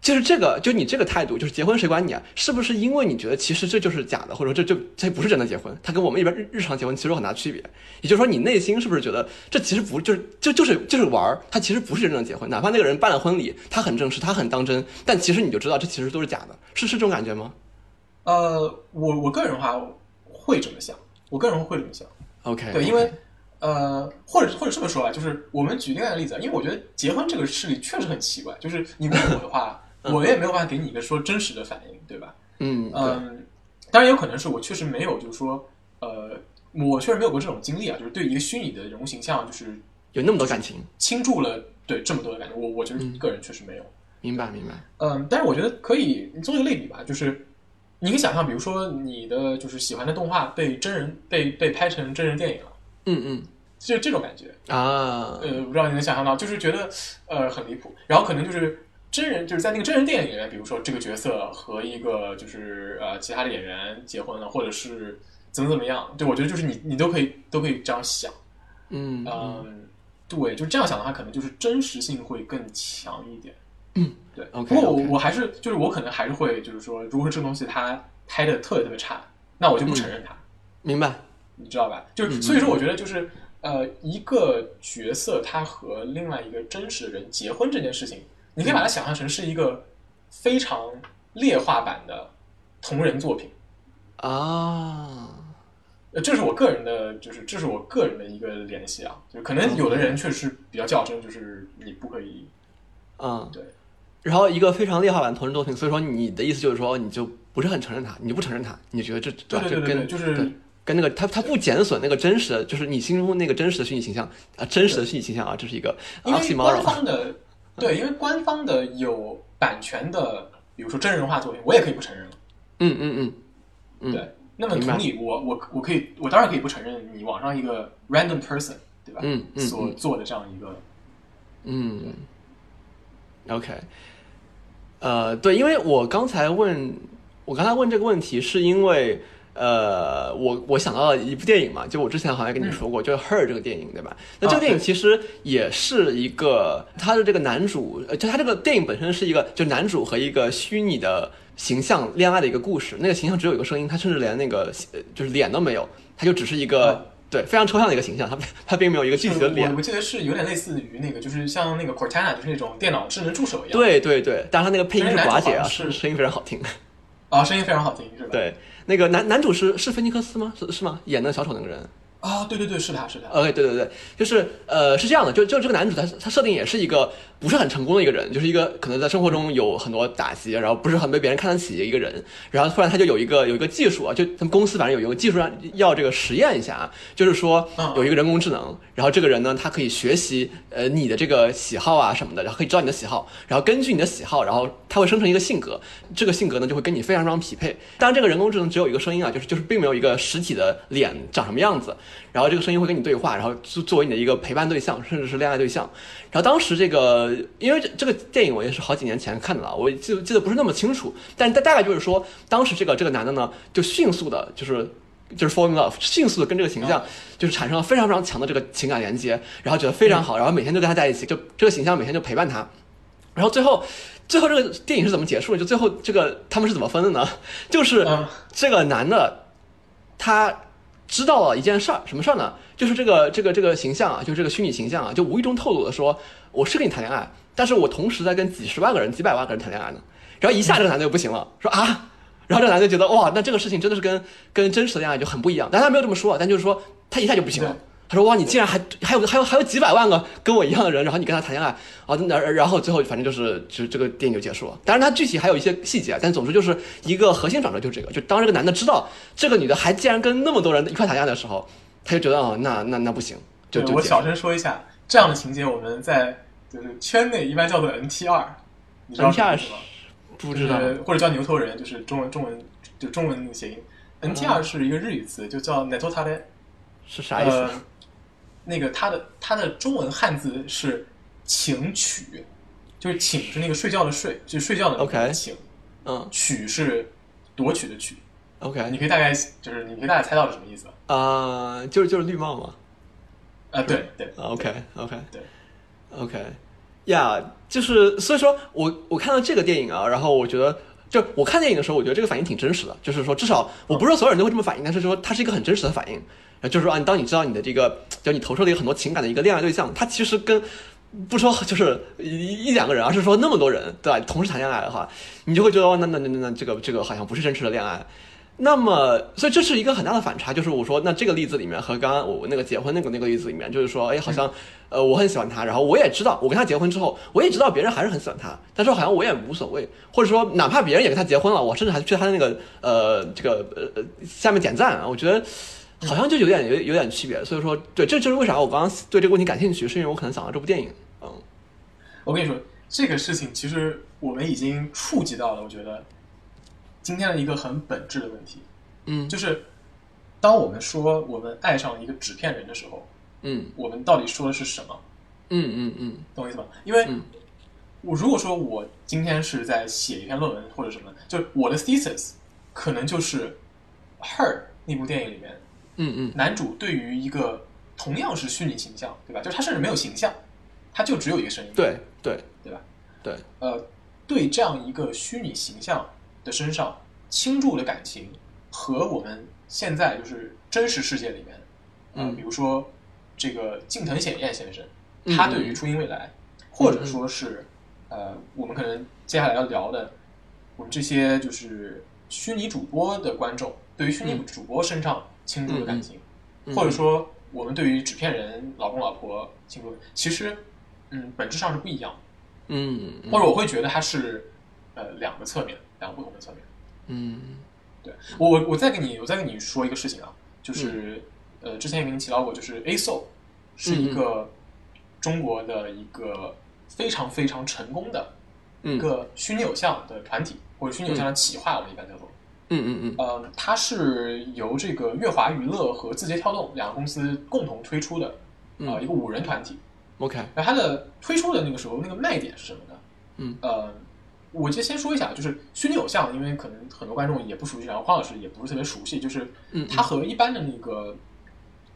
就是这个，就你这个态度，就是结婚谁管你啊？是不是因为你觉得其实这就是假的，或者说这就这不是真的结婚？它跟我们一般日日常结婚其实有很大区别。也就是说，你内心是不是觉得这其实不就是就就是就是玩儿？它其实不是真正的结婚，哪怕那个人办了婚礼，他很正式，他很当真，但其实你就知道这其实都是假的，是是这种感觉吗呃，我我个人的话会这么想，我个人会这么想。？OK，对，因为呃，或者或者这么说吧，就是我们举另外一个例子啊，因为我觉得结婚这个事里确实很奇怪，就是你问我的话，我也没有办法给你一个说真实的反应，对吧？嗯，嗯，当然有可能是我确实没有，就是说，呃，我确实没有过这种经历啊，就是对一个虚拟的人物形象，就是有那么多感情，倾注了对这么多的感情，我我觉得个人确实没有。明白明白。嗯，但是我觉得可以做一个类比吧，就是你可以想象，比如说你的就是喜欢的动画被真人被被拍成真人电影了。嗯嗯就这种感觉。啊，呃，不知道你能想象到，就是觉得呃很离谱，然后可能就是真人就是在那个真人电影里面，比如说这个角色和一个就是呃其他的演员结婚了，或者是怎么怎么样，对我觉得就是你你都可以都可以这样想，嗯嗯，对，就这样想的话，可能就是真实性会更强一点。嗯，对。不过我我还是就是我可能还是会就是说，如果说这个东西它拍的特别特别差，那我就不承认它。明白，你知道吧？就所以说，我觉得就是呃，一个角色他和另外一个真实的人结婚这件事情，你可以把它想象成是一个非常劣化版的同人作品。啊，呃，这是我个人的，就是这是我个人的一个联系啊。就可能有的人确实比较较真，就是你不可以嗯，对。然后一个非常劣化版同人作品，所以说你的意思就是说，你就不是很承认它，你就不承认它，你觉得这对吧这跟对对对对，就是跟那个他他不减损那个真实的，就是你心中那个真实的虚拟形象啊，真实的虚拟形象啊，这是一个因为官。方的对，因为官方的有版权的，比如说真人化作品，我也可以不承认了。嗯嗯嗯嗯，对，那么同理，我我我可以，我当然可以不承认你网上一个 random person，对吧？嗯嗯所嗯做的这样一个，嗯，OK，呃，对，因为我刚才问，我刚才问这个问题，是因为呃，我我想到了一部电影嘛，就我之前好像跟你说过，就是《Her》这个电影，对吧？那这个电影其实也是一个，它的这个男主，呃就他这个电影本身是一个，就男主和一个虚拟的形象恋爱的一个故事。那个形象只有一个声音，他甚至连那个呃就是脸都没有，他就只是一个、啊对非常抽象的一个形象，他他并没有一个具体的脸我。记得是有点类似于那个，就是像那个 Cortana，就是那种电脑智能助手一样。对对对，但是他那个配音是寡姐啊，是声音非常好听。啊，声音非常好听，是吧？对，那个男男主是是菲尼克斯吗？是是吗？演的小丑那个人。啊，对对对，是他是他。OK，对对对，就是呃是这样的，就就这个男主他他设定也是一个不是很成功的一个人，就是一个可能在生活中有很多打击，然后不是很被别人看得起的一个人，然后突然他就有一个有一个技术啊，就他们公司反正有一个技术上要这个实验一下啊，就是说嗯有一个人工智能，然后这个人呢他可以学习呃你的这个喜好啊什么的，然后可以知道你的喜好，然后根据你的喜好，然后他会生成一个性格，这个性格呢就会跟你非常非常匹配。当然这个人工智能只有一个声音啊，就是就是并没有一个实体的脸长什么样子，然后这个声音会跟你对话，然后作作为你的一个陪伴对象，甚至是恋爱对象。然后当时这个，因为这这个电影我也是好几年前看的了，我记记得不是那么清楚，但大大概就是说，当时这个这个男的呢，就迅速的，就是就是 fall in love，迅速的跟这个形象就是产生了非常非常强的这个情感连接，然后觉得非常好，然后每天就跟他在一起，就这个形象每天就陪伴他，然后最后。最后这个电影是怎么结束的？就最后这个他们是怎么分的呢？就是嗯这个男的，他知道了一件事儿，什么事儿呢？就是这个这个这个形象啊，就是这个虚拟形象啊，就无意中透露了说，我是跟你谈恋爱，但是我同时在跟几十万个人、几百万个人谈恋爱呢。然后一下这个男的就不行了，说啊，然后这个男的觉得哇，那这个事情真的是跟跟真实的恋爱就很不一样。但他没有这么说，但就是说他一下就不行了对。他说哇，你竟然还还有还有还有几百万个跟我一样的人，然后你跟他谈恋爱啊，然然后最后反正就是就是这个电影就结束了。当然，他具体还有一些细节，但总之就是一个核心转折就是这个，就当这个男的知道这个女的还竟然跟那么多人一块谈恋爱的时候，他就觉得哦，那那那不行，就我小声说一下，这样的情节我们在就是圈内一般叫做 NTR，你知道什么 NTR？不知道就是或者叫牛头人，就是中文中文就中文谐音。NTR 是一个日语词，就叫 netotare，是啥意思？呃，那个它的它的中文汉字是请取，就是请是那个睡觉的睡，就是睡觉的那个 OK 请，嗯取是夺取的取。，OK，你可以大概就是你可以大概猜到是什么意思吧？啊、就是就是绿帽嘛。啊，对对 OK OK 对 OK，呀、就是所以说我我看到这个电影啊，然后我觉得。就我看电影的时候，我觉得这个反应挺真实的，就是说，至少我不是说所有人都会这么反应，但是说它是一个很真实的反应。就是说啊，当你知道你的这个，就你投射了一个很多情感的一个恋爱对象，他其实跟不说就是一一两个人，而是说那么多人，对吧？同时谈恋爱的话，你就会觉得，哦，那那那那那这个这个好像不是真实的恋爱。那么，所以这是一个很大的反差，就是我说，那这个例子里面和刚刚我那个结婚那个那个例子里面，就是说，哎，好像，呃，我很喜欢他，然后我也知道，我跟他结婚之后，我也知道别人还是很喜欢他，但是好像我也无所谓，或者说，哪怕别人也跟他结婚了，我甚至还去他的那个呃这个呃下面点赞啊，我觉得好像就有点有有点区别，所以说，对，这就是为啥我刚刚对这个问题感兴趣，是因为我可能想到这部电影，嗯。我跟你说，这个事情其实我们已经触及到了，我觉得今天的一个很本质的问题，嗯。就是当我们说我们爱上一个纸片人的时候，嗯。我们到底说的是什么，嗯嗯嗯。懂我意思吗？因为嗯。我如果说我今天是在写一篇论文或者什么，就我的 thesis 可能就是《Her》那部电影里面嗯嗯。男主对于一个同样是虚拟形象，对吧？就是他甚至没有形象，他就只有一个声音，对对。对吧？对，呃，对这样一个虚拟形象的身上倾注的感情，和我们现在就是真实世界里面，呃，嗯。比如说这个近藤显彦先生，嗯他对于初音未来，或者说是呃，我们可能接下来要聊的，我们这些就是虚拟主播的观众，对于虚拟嗯。主播身上倾注的感情，嗯或者说我们对于纸片人老公老婆倾注的，其实嗯，本质上是不一样的。嗯嗯或者我会觉得它是呃两个侧面，两个不同的侧面。嗯对我我我再跟你我再跟你说一个事情啊，就是、呃之前也跟你提到过，就是 A Soul 是一个中国的一个非常非常成功的一嗯个虚拟偶像的团体，或者虚拟偶像的企划，我们一般叫做。嗯嗯嗯。呃，它是由这个乐华娱乐和字节跳动两个公司共同推出的，呃，嗯一个五人团体。，OK，然后它的推出的那个时候，那个卖点是什么呢？嗯。呃，我就先说一下，就是虚拟偶像，因为可能很多观众也不熟悉，然后黄老师也不是特别熟悉，就是嗯它和一般的那个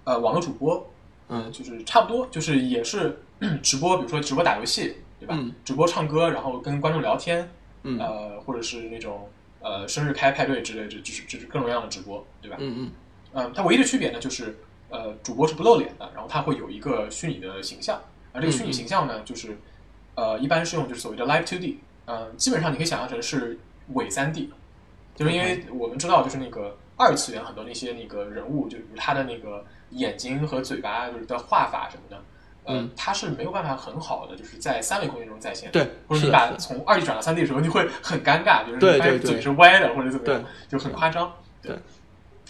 呃网络主播，嗯。就是差不多，就是也是直播，比如说直播打游戏，对吧？嗯。直播唱歌，然后跟观众聊天，嗯。呃，或者是那种呃生日开派对之类的，就是就是各种各样的直播，对吧？嗯嗯。嗯，它唯一的区别呢，就是呃，主播是不露脸的，然后它会有一个虚拟的形象，而这个虚拟形象呢，就是呃，一般是用就是所谓的 Live Two D，嗯、基本上你可以想象成是伪三 D，就是因为我们知道，就是那个二次元很多那些那个人物，就比如他的那个眼睛和嘴巴就是的画法什么的，呃，嗯它是没有办法很好的就是在三维空间中再现。对，或者你把从二 D 转到三 D 的时候，你会很尴尬，就是发现对对嘴是歪的或者怎么样对，就很夸张。对，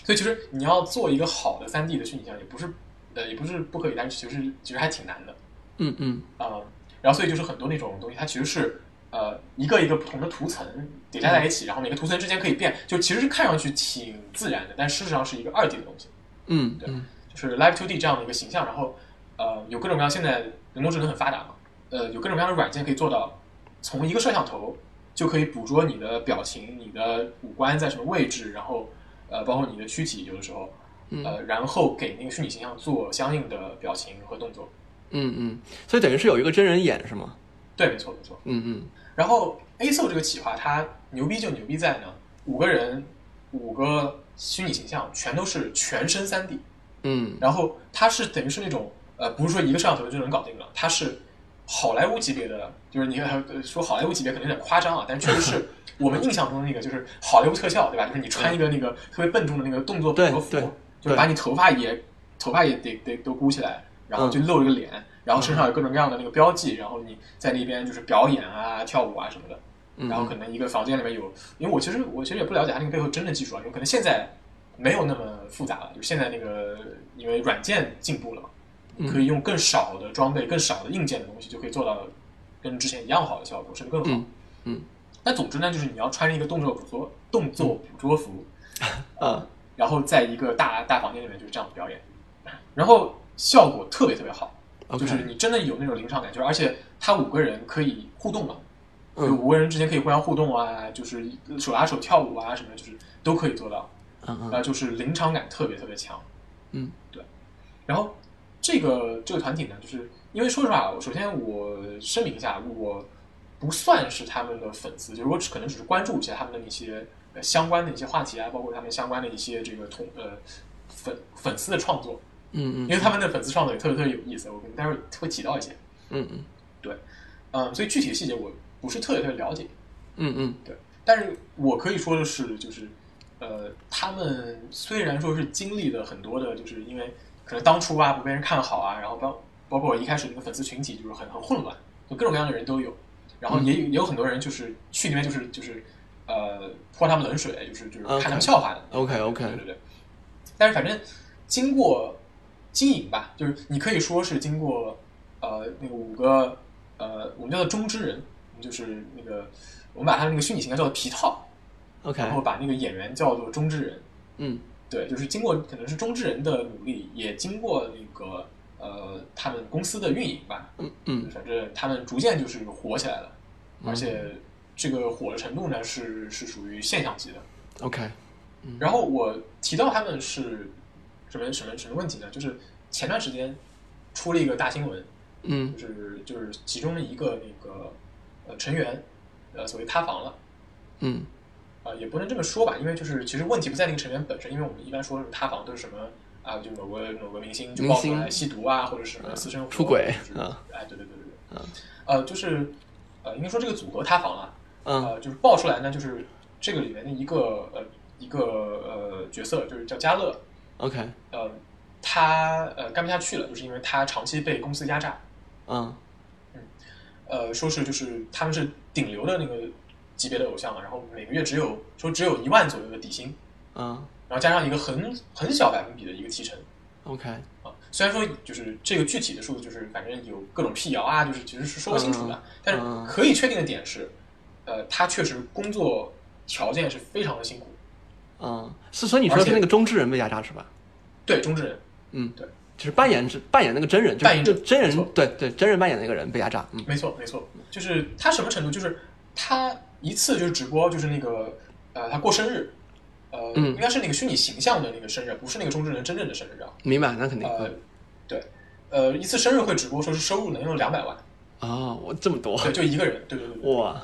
所以其实你要做一个好的三 D 的虚拟形象，也不是呃也不是不可以，但是其实其实还挺难的嗯嗯啊、呃然后所以就是很多那种东西，它其实是呃一个一个不同的图层叠加在一起，然后每个图层之间可以变，就其实是看上去挺自然的，但事实上是一个二 D 的东西。对嗯对就是 Live to D 这样的一个形象，然后呃有各种各样，现在人工智能很发达嘛，呃有各种各样的软件可以做到，从一个摄像头就可以捕捉你的表情、你的五官在什么位置，然后呃包括你的躯体，有的时候嗯呃然后给那个虚拟形象做相应的表情和动作。嗯嗯，所以等于是有一个真人演是吗？对，没错没错。嗯嗯然后 A s o 这个企划，它牛逼就牛逼在呢，五个人五个虚拟形象全都是全身三 D。嗯然后它是等于是那种呃，不是说一个摄像头就能搞定了，它是好莱坞级别的，就是你看呃说好莱坞级别可能有点夸张啊，但确实是 我们印象中的那个就是好莱坞特效，对吧？就是你穿一个那个特别笨重的那个动作对和服，就是把你头发也头发也得得都箍起来，然后就露一个脸，然后身上有各种各样的那个标记，然后你在那边就是表演啊、跳舞啊什么的。嗯，然后可能一个房间里面有，因为我其实我其实也不了解它那个背后真的技术啊，因为可能现在没有那么复杂了，就现在那个因为软件进步了嘛，嗯可以用更少的装备、更少的硬件的东西，就可以做到跟之前一样好的效果，甚至更好。嗯嗯。那总之呢，就是你要穿着一个动作捕捉动作捕捉服，啊。然后在一个大大房间里面就是这样表演，然后效果特别特别好就是你真的有那种临场感，就是而且他五个人可以互动嘛，就嗯五个人之间可以互相互动啊，就是手拉手跳舞啊什么的，就是都可以做到，嗯嗯。然后就是临场感特别特别强。嗯，对。然后这个这个团体呢，就是因为说实话，首先我声明一下，我不算是他们的粉丝，就是我只可能只是关注一下他们的那些呃相关的一些话题啊，包括他们相关的一些这个同呃粉粉丝的创作，嗯嗯因为他们的粉丝创作也特别特别有意思，我可能待会儿会提到一些。嗯嗯对嗯，所以具体的细节我不是特别特别了解。嗯嗯对但是我可以说的是，就是呃，他们虽然说是经历了很多的，就是因为可能当初啊不被人看好啊，然后包包括一开始那个粉丝群体就是很很混乱，就各种各样的人都有，然后也有、也有很多人就是去那边就是就是呃泼他们冷水，就是就是看他们笑话的。OK OK 对对对。但是反正经过经营吧，就是你可以说是经过呃那个五个呃我们叫做中之人，就是那个我们把他那个虚拟形象叫做皮套，OK，然后把那个演员叫做中之人。嗯对，就是经过可能是中之人的努力，也经过那个呃他们公司的运营吧，嗯嗯反正他们逐渐就是火起来了，而且这个火的程度呢是是属于现象级的。，OK，然后我提到他们是什么什么什么问题呢？就是前段时间出了一个大新闻，嗯就是就是其中的一个那个呃成员呃所谓塌房了。嗯呃，也不能这么说吧，因为就是其实问题不在那个成员本身，因为我们一般说是塌房都是什么啊，就某个某个明星就爆出来吸毒啊，或者是什么私生活出轨就是啊哎，对对对对对，嗯呃，就是呃，应该说这个组合塌房了，嗯。呃，就是爆出来呢，就是这个里面的一个呃一个呃角色，就是叫嘉乐，，OK，呃，他呃干不下去了，就是因为他长期被公司压榨，嗯。呃，说是就是他们是顶流的那个级别的偶像嘛，然后每个月只有说只有一万左右的底薪。嗯然后加上一个很很小百分比的一个提成，OK，啊，虽然说就是这个具体的数字就是反正有各种辟谣啊，就是其实是说不清楚的，嗯但是可以确定的点是，呃，他确实工作条件是非常的辛苦，嗯，是所以你说的是那个中之人被压榨是吧？对中之人，嗯，对，就是扮演是扮演那个真人，就扮演真人，对对，真人扮演那个人被压榨，嗯没错没错，就是他什么程度，就是他一次就是直播就是那个呃他过生日。呃，嗯应该是那个虚拟形象的那个生日，不是那个中之人真正的生日啊。明白，那肯定，呃嗯，对，呃，一次生日会直播，说是收入能有两百万，哦，我这么多，对，就一个人，对对对对。哇，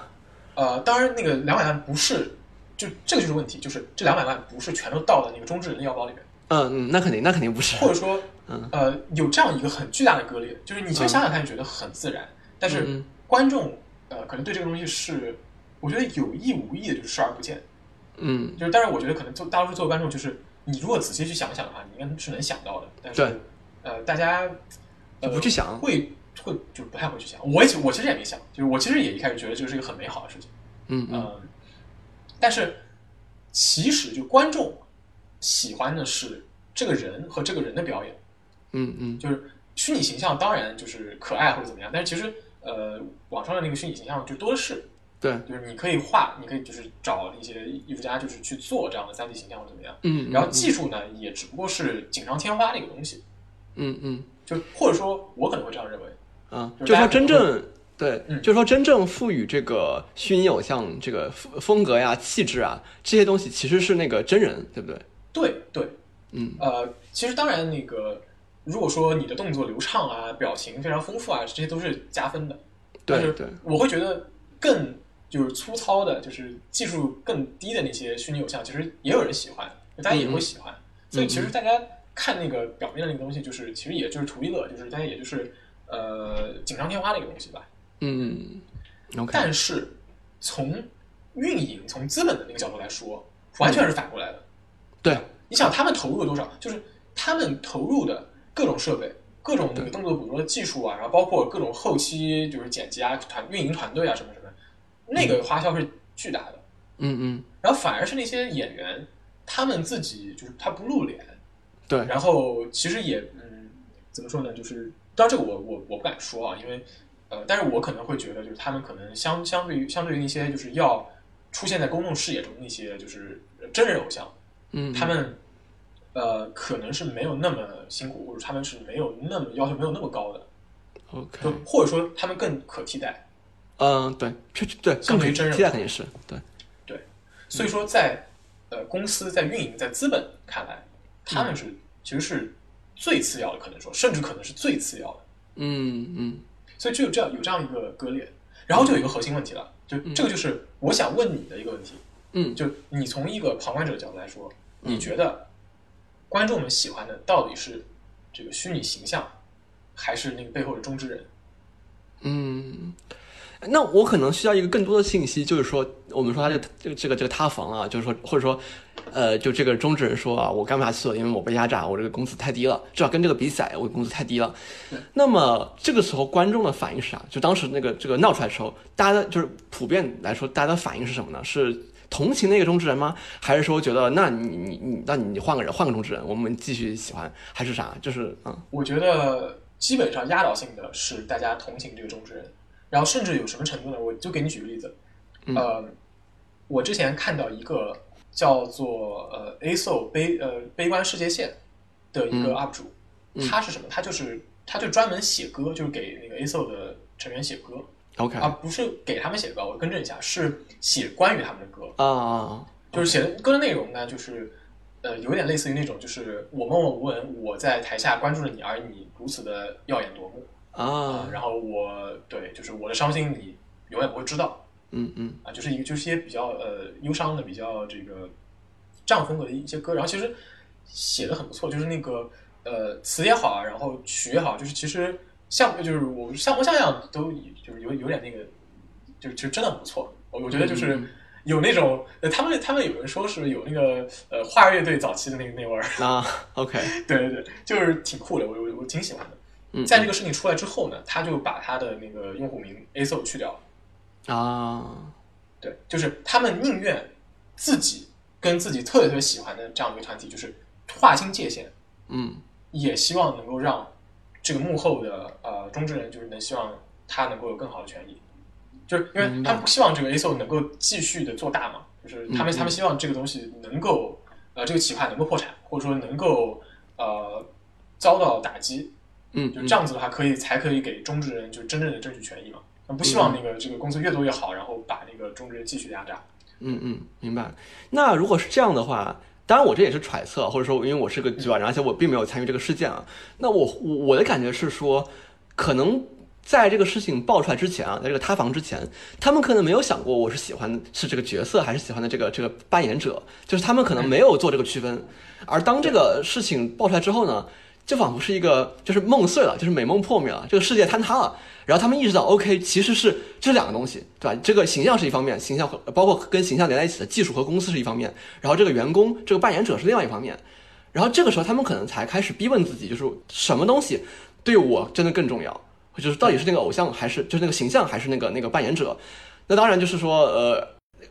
呃，当然，那个两百万不是，就这个就是问题，就是这两百万不是全都到了那个中之人的腰包里面，嗯嗯，那肯定，那肯定不是，或者说嗯，呃，有这样一个很巨大的割裂，就是你其实想想看，觉得很自然，但是嗯观众呃，可能对这个东西是，我觉得有意无意的，就是视而不见。嗯就是，但是，我觉得可能做大多数作为观众，就是你如果仔细去想想的话，你应该是能想到的，但是对呃，大家就呃不去想会会就是不太会去想。我也我其实也没想，就是我其实也一开始觉得这是一个很美好的事情。嗯嗯嗯，但是其实就观众喜欢的是这个人和这个人的表演，嗯嗯就是虚拟形象当然就是可爱或者怎么样，但是其实呃网上的那个虚拟形象就多的是，对，就是你可以画，你可以就是找一些艺术家就是去做这样的三 D 形象或怎么样，嗯，然后技术呢也只不过是锦上添花的一个东西，嗯嗯。就或者说我可能会这样认为，啊，就就是说真正对，嗯。就是说真正赋予这个虚拟偶像这个风风格呀、气质啊这些东西，其实是那个真人，对不对？对对，嗯。呃，其实当然那个，如果说你的动作流畅啊，表情非常丰富啊，这些都是加分的。但是对对，我会觉得更就是粗糙的，就是技术更低的那些虚拟偶像，其实也有人喜欢，大家也会喜欢。所以其实大家看那个表面的那个东西，就是其实也就是图一乐，就是大家也就是呃锦上添花的一个东西吧。嗯，OK，但是从运营、从资本的那个角度来说，完全是反过来的。对，你想他们投入了多少？就是他们投入的各种设备、各种那个动作捕捉的技术啊，然后包括各种后期就是剪辑啊、团运营团队啊什么什么，那个花销是巨大的。嗯嗯，然后反而是那些演员，他们自己就是他不露脸，对，然后其实也嗯，怎么说呢？就是当然这个我我我不敢说啊，因为呃，但是我可能会觉得，就是他们可能相相对于相对于那些就是要出现在公众视野中的那些就是真人偶像，嗯，他们呃可能是没有那么辛苦，或者他们是没有那么要求没有那么高的，OK，或者说他们更可替代。嗯，对，确实对，更于真人肯定是对，所以说在，呃公司在运营在资本看来，他们是、其实是最次要的，可能说甚至可能是最次要的。嗯嗯。所以就有这样有这样一个割裂，然后就有一个核心问题了，就这个就是我想问你的一个问题，嗯，就你从一个旁观者的角度来说，你觉得观众们喜欢的到底是这个虚拟形象，还是那个背后的中之人？嗯，那我可能需要一个更多的信息，就是说，我们说他这这个这个这个塌房啊，就是说，或者说，呃，就这个中之人说啊，我干不下去了，因为我被压榨，我这个工资太低了，至少跟这个比起来，我工资太低了。那么这个时候观众的反应是啥？就当时那个这个闹出来的时候，大家的就是普遍来说，大家的反应是什么呢？是同情那个中之人吗？还是说觉得那你你你那你换个人换个中之人，我们继续喜欢，还是啥？就是嗯我觉得基本上压倒性的是大家同情这个中之人，然后甚至有什么程度呢？我就给你举个例子，嗯。呃，我之前看到一个叫做呃 ASO 悲呃悲观世界线的一个嗯。UP 主，嗯。他是什么？他就是他就专门写歌，就是给那个 ASO 的成员写歌，OK。而不是给他们写歌。我更正一下，是写关于他们的歌，啊，就是写的歌的内容呢，就是呃，有点类似于那种，就是我默默无闻，我在台下关注着你，而你如此的耀眼夺目啊，然后我对，就是我的伤心你永远不会知道。嗯嗯。啊，就是一个就是一些比较呃忧伤的、比较这个这样风格的一些歌，然后其实写的很不错，就是那个呃词也好啊，然后曲也好，就是其实像就是我像模像样都就是有有点那个，就是其实真的很不错。我我觉得就是嗯有那种呃，他们他们有人说是有那个呃花儿乐队早期的那个那味儿，啊，OK，对对对，就是挺酷的，我我我挺喜欢的。嗯，在这个事情出来之后呢，他就把他的那个用户名 ASO 去掉了。啊，对，就是他们宁愿自己跟自己特别特别喜欢的这样一个团体，就是划清界限，嗯。也希望能够让这个幕后的呃中之人，就是能希望他能够有更好的权益，就是因为他们不希望这个 ASO 能够继续的做大嘛，就是他们、他们希望这个东西能够呃这个企划能够破产，或者说能够呃遭到打击，嗯，就这样子的话，可以才可以给中职人就真正的争取权益嘛。那不希望那个这个公司越做越好，然后把那个中职人继续压榨。嗯嗯，明白。那如果是这样的话，当然我这也是揣测，或者说因为我是个局外人，而且我并没有参与这个事件啊。那我我我的感觉是说，可能在这个事情爆出来之前啊，在这个塌房之前，他们可能没有想过我是喜欢是这个角色还是喜欢的这个这个扮演者，就是他们可能没有做这个区分。而当这个事情爆出来之后呢，就仿佛是一个就是梦碎了，就是美梦破灭了，这个世界坍塌了。然后他们意识到，OK，其实是这两个东西，对吧？这个形象是一方面，形象和包括跟形象连在一起的技术和公司是一方面，然后这个员工这个扮演者是另外一方面。然后这个时候他们可能才开始逼问自己，就是什么东西对我真的更重要，就是到底是那个偶像还是就是那个形象还是那个那个扮演者？那当然就是说，呃，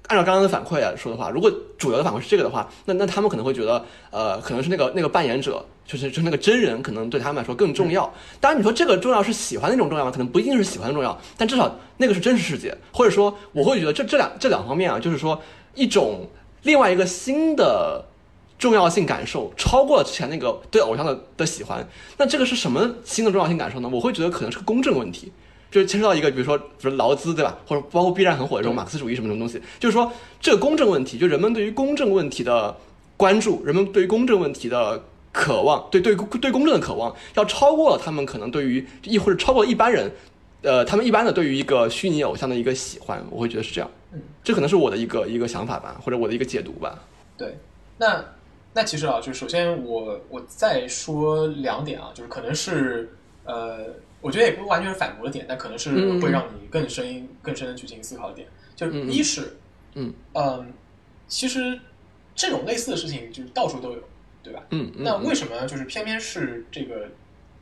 按照刚刚的反馈来说的话，如果主流的反馈是这个的话，那那他们可能会觉得，呃，可能是那个那个扮演者，就是就是那个真人，可能对他们来说更重要。当然，你说这个重要是喜欢那种重要？可能不一定是喜欢重要，但至少那个是真实世界，或者说我会觉得这这两这两方面啊，就是说一种另外一个新的重要性感受超过了之前那个对偶像的的喜欢。那这个是什么新的重要性感受呢？我会觉得可能是个公正问题。就是牵涉到一个，比如说，比如劳资，对吧？或者包括 B 站很火的这种马克思主义什么什么东西，就是说这个公正问题，就人们对于公正问题的关注，人们对于公正问题的渴望，对对对公正的渴望，要超过了他们可能对于亦或者超过了一般人，呃，他们一般的对于一个虚拟偶像的一个喜欢，我会觉得是这样。嗯，这可能是我的一个一个想法吧，或者我的一个解读吧。对，那那其实啊，就是首先我我再说两点啊，就是可能是呃，我觉得也不完全是反驳的点，但可能是嗯会让你更深更深的去进行思考的点。就是一是，嗯嗯，其实这种类似的事情就是到处都有，对吧？嗯，嗯那为什么就是偏偏是这个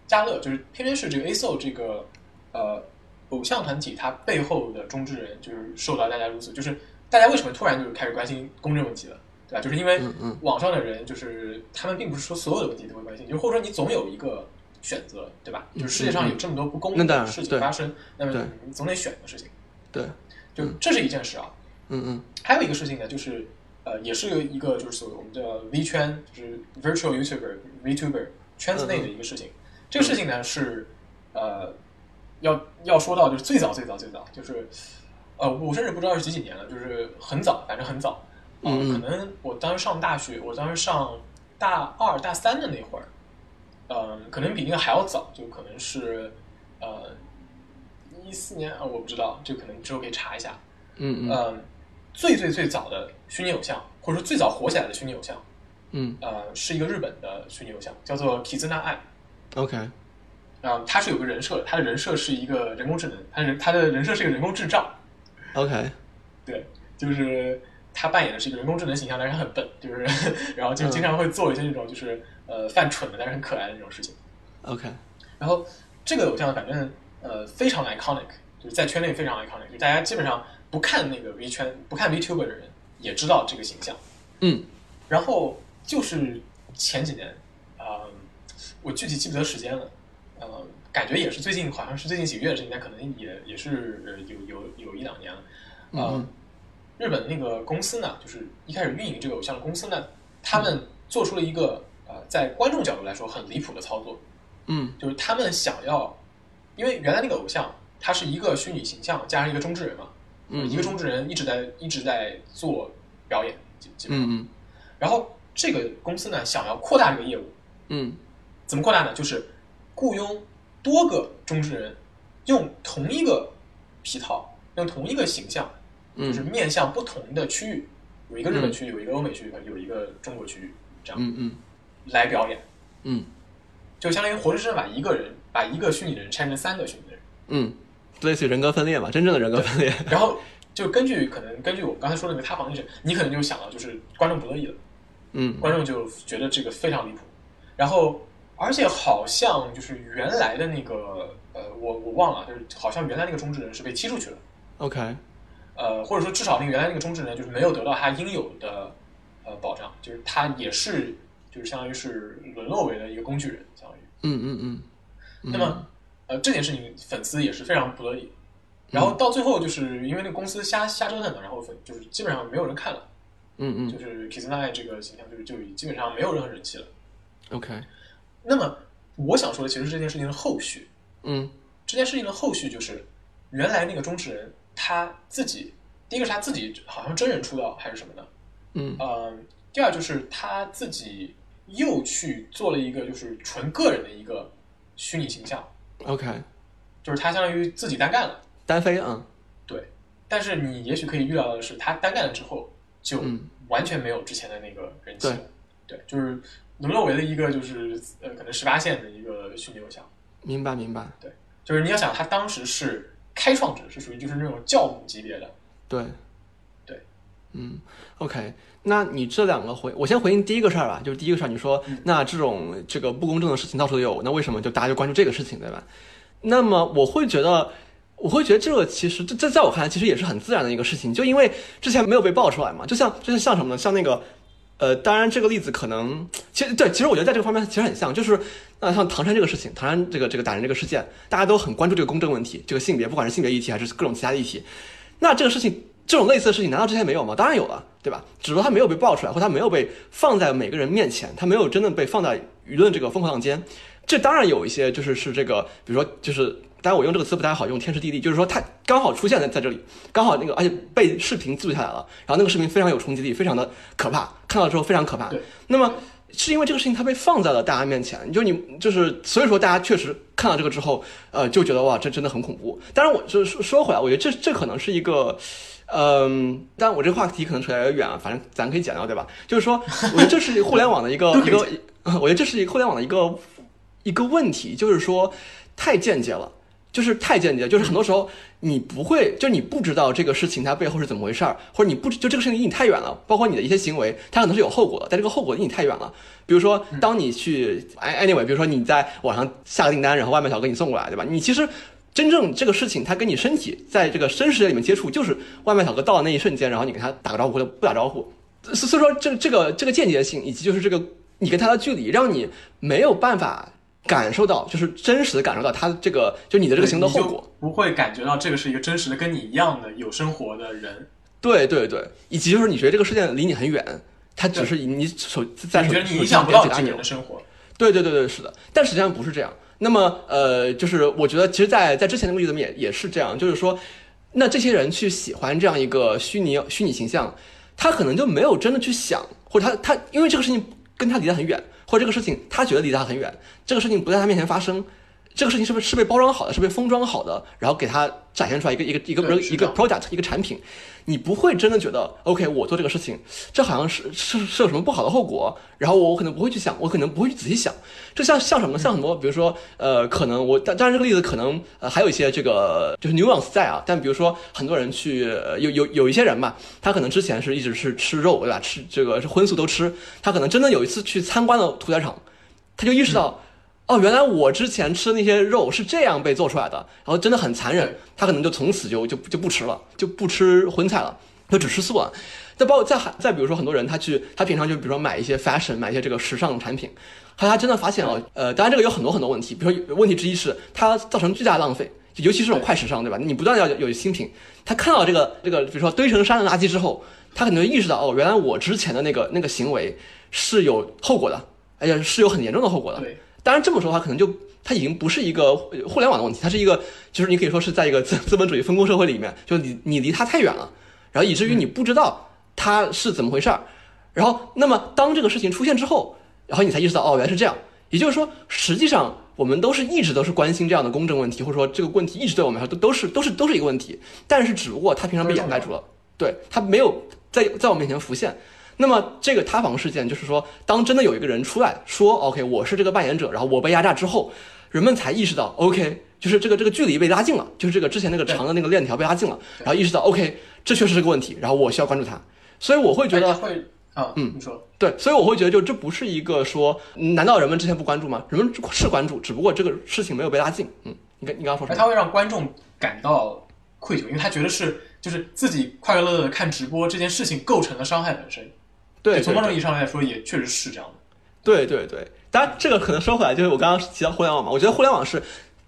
嘉乐，就是偏偏是这个 ASO 这个呃偶像团体，它背后的中之人就是受到大家如此，就是大家为什么突然就是开始关心公正问题了，对吧？就是因为网上的人就是他们并不是说所有的问题都会关心，就或者说你总有一个选择，对吧？就是世界上有这么多不公嗯那当然的事情发生，那么你总得选一个事情，对，就这是一件事啊。嗯嗯还有一个事情呢，就是呃，也是一个就是所谓我们的 V 圈，就是 Virtual YouTuber、VTuber 圈子内的一个事情。这个事情呢是呃，要要说到就是最早最早最早，就是呃，我甚至不知道是几几年了，就是很早，反正很早。嗯可能我当时上大学，我当时上大二大三的那会儿，嗯、可能比那个还要早，就可能是呃一四年啊，我不知道，这可能之后可以查一下。嗯嗯。嗯，最最最早的虚拟偶像，或者说最早火起来的虚拟偶像，嗯。呃，是一个日本的虚拟偶像，叫做 Kizuna 爱。，OK，啊、他是有个人设的，他的人设是一个人工智能，他人他的人设是一个人工智障，OK，对，就是他扮演的是一个人工智能形象，但是他很笨，就是 然后就经常会做一些那种就是呃犯蠢的，但是很可爱的那种事情。OK，然后这个偶像反正呃非常 iconic，就是在圈内非常 iconic，就大家基本上不看那个 V 圈、不看 VTuber 的人也知道这个形象。嗯然后就是前几年，呃，我具体记不得时间了，呃，感觉也是最近，好像是最近几个月的事情，但可能也也是呃有有有一两年了。呃，嗯日本那个公司呢，就是一开始运营这个偶像的公司呢，他们做出了一个呃，在观众角度来说很离谱的操作，嗯。就是他们想要，因为原来那个偶像他是一个虚拟形象加上一个中之人嘛，嗯，一个中之人一直在一直在做表演，基基本上。嗯嗯。然后这个公司呢想要扩大这个业务，嗯。怎么扩大呢？就是雇佣多个中之人，用同一个皮套，用同一个形象，就是嗯面向不同的区域，有一个日本区域，有一个欧美区域，有一个中国区域，这样。嗯嗯来表演，嗯。就相当于活生生把一个人，把一个虚拟人拆成三个虚拟人，嗯，类似于人格分裂嘛，真正的人格分裂。然后就根据可能根据我刚才说的那个塌房历史，你可能就想到就是观众不乐意了，嗯。观众就觉得这个非常离谱，然后而且好像就是原来的那个呃，我我忘了，就是好像原来那个中之人是被踢出去了。，OK，呃，或者说至少那个原来那个中之人就是没有得到他应有的呃保障，就是他也是就是相当于是沦落为了一个工具人，相当于。嗯嗯嗯嗯，那么呃这件事情粉丝也是非常不乐意，然后到最后就是因为那个公司瞎瞎折腾嘛，然后粉就是基本上没有人看了，嗯嗯。就是 Kizuna 这个形象就是就基本上没有任何人气了。，OK，那么我想说的其实是这件事情的后续，嗯。这件事情的后续就是，原来那个中之人他自己，第一个是他自己好像真人出道还是什么的，嗯。呃，第二就是他自己又去做了一个就是纯个人的一个虚拟形象，，OK，就是他相当于自己单干了，单飞啊，对。但是你也许可以预料到的是，他单干了之后就嗯。完全没有之前的那个人气了，对，就是沦落为了一个就是呃可能十八线的一个虚拟偶像。明白明白，对就是你要想，他当时是开创者，是属于就是那种教母级别的。对，嗯，OK，那你这两个回，我先回应第一个事儿吧，就是第一个事儿，你说、嗯那这种这个不公正的事情到处都有，那为什么就大家就关注这个事情，对吧？那么我会觉得，我会觉得这个其实这这在我看来其实也是很自然的一个事情，就因为之前没有被爆出来嘛，就像就是像什么呢？像那个。呃，当然，这个例子可能，其实对，其实我觉得在这个方面其实很像，就是，那像唐山这个事情，唐山这个这个打人这个事件，大家都很关注这个公正问题，这个性别，不管是性别议题还是各种其他议题，那这个事情，这种类似的事情，难道之前没有吗？当然有了，对吧？只不过它没有被爆出来，或它没有被放在每个人面前，它没有真的被放在舆论这个风口浪尖。这当然有一些就是是这个，比如说就是，当然我用这个词不太好用，天时地利，就是说它刚好出现在在这里，刚好那个，而且被视频记录下来了，然后那个视频非常有冲击力，非常的可怕，看到之后非常可怕。那么是因为这个事情它被放在了大家面前，就你就是所以说大家确实看到这个之后，呃，就觉得哇，这真的很恐怖。当然我就是说说回来，我觉得这这可能是一个。嗯，但我这个话题可能扯得有点远啊，反正咱可以剪掉，对吧？就是说，我觉得这是互联网的一个 一个，我觉得这是一个互联网的一个一个问题，就是说太间接了，就是太间接，就是很多时候你不会，就你不知道这个事情它背后是怎么回事儿，或者你不就这个事情离你太远了，包括你的一些行为，它可能是有后果的，但这个后果离你太远了。比如说，当你去哎 anyway，比如说你在网上下个订单，然后外卖小哥给你送过来，对吧？你其实。真正这个事情，它跟你身体在这个真实里面接触，就是外卖小哥到的那一瞬间，然后你跟他打个招呼或者不打招呼，所所以说这这个这个间接性，以及就是这个你跟他的距离，让你没有办法感受到，就是真实的感受到他这个，就你的这个行动后果。不会感觉到这个是一个真实的跟你一样的有生活的人。对对对，以及就是你觉得这个事件离你很远，他只是你手在手你觉得你影响不到这个点几个按钮人的生活。对对对对，是的，但实际上不是这样。那么，呃，就是我觉得，其实在，在之前的例子里面也也是这样，就是说，那这些人去喜欢这样一个虚拟虚拟形象，他可能就没有真的去想，或者他他因为这个事情跟他离得很远，或者这个事情他觉得离他很远，这个事情不在他面前发生，这个事情是不是是被包装好的，是被封装好的，然后给它展现出来一个一个一个一个 product 一个产品，你不会真的觉得 OK，我做这个事情，这好像是是是有什么不好的后果，然后我我可能不会去想，我可能不会去仔细想，这像像什么像很多，比如说呃，可能我但当然这个例子可能呃还有一些这个就是 nuance 在啊，但比如说很多人去呃有有有一些人嘛，他可能之前是一直是吃肉对吧，吃这个是荤素都吃，他可能真的有一次去参观了屠宰场，他就意识到。哦，原来我之前吃的那些肉是这样被做出来的，然后真的很残忍，他可能就从此就就就不吃了，就不吃荤菜了，就只吃素了。再包括再还再比如说很多人他去他平常就比如说买一些 fashion 买一些这个时尚产品，后来他真的发现哦，呃，当然这个有很多很多问题，比如说问题之一是它造成巨大的浪费，尤其是这种快时尚对吧？你不断要有新品，他看到这个这个比如说堆成山的垃圾之后，他可能会意识到哦，原来我之前的那个那个行为是有后果的，而且是有很严重的后果的。当然这么说的话，可能就它已经不是一个互联网的问题，它是一个，就是你可以说是在一个资 资本主义分工社会里面，就你你离它太远了，然后以至于你不知道它是怎么回事儿。然后，那么当这个事情出现之后，然后你才意识到，哦，原来是这样。也就是说，实际上我们都是一直都是关心这样的公正问题，或者说这个问题一直对我们来说都都是都是都是一个问题，但是只不过它平常被掩盖住了，对，它没有在在我面前浮现。那么这个塌房事件就是说，当真的有一个人出来说，OK，我是这个扮演者，然后我被压榨之后。人们才意识到，OK，就是这个这个距离被拉近了，就是这个之前那个长的那个链条被拉近了，然后意识到，OK，这确实是个问题，然后我需要关注它，所以我会觉得会啊，嗯，你说对，所以我会觉得就这不是一个说，难道人们之前不关注吗？人们是关注，只不过这个事情没有被拉近。嗯，你刚你刚刚说什么？他会让观众感到愧疚，因为他觉得是就是自己快快乐乐的看直播这件事情构成了伤害本身。对，从某种意义上来说，也确实是这样的。对对对。当然，这个可能说回来，就是我刚刚提到互联网嘛。我觉得互联网是，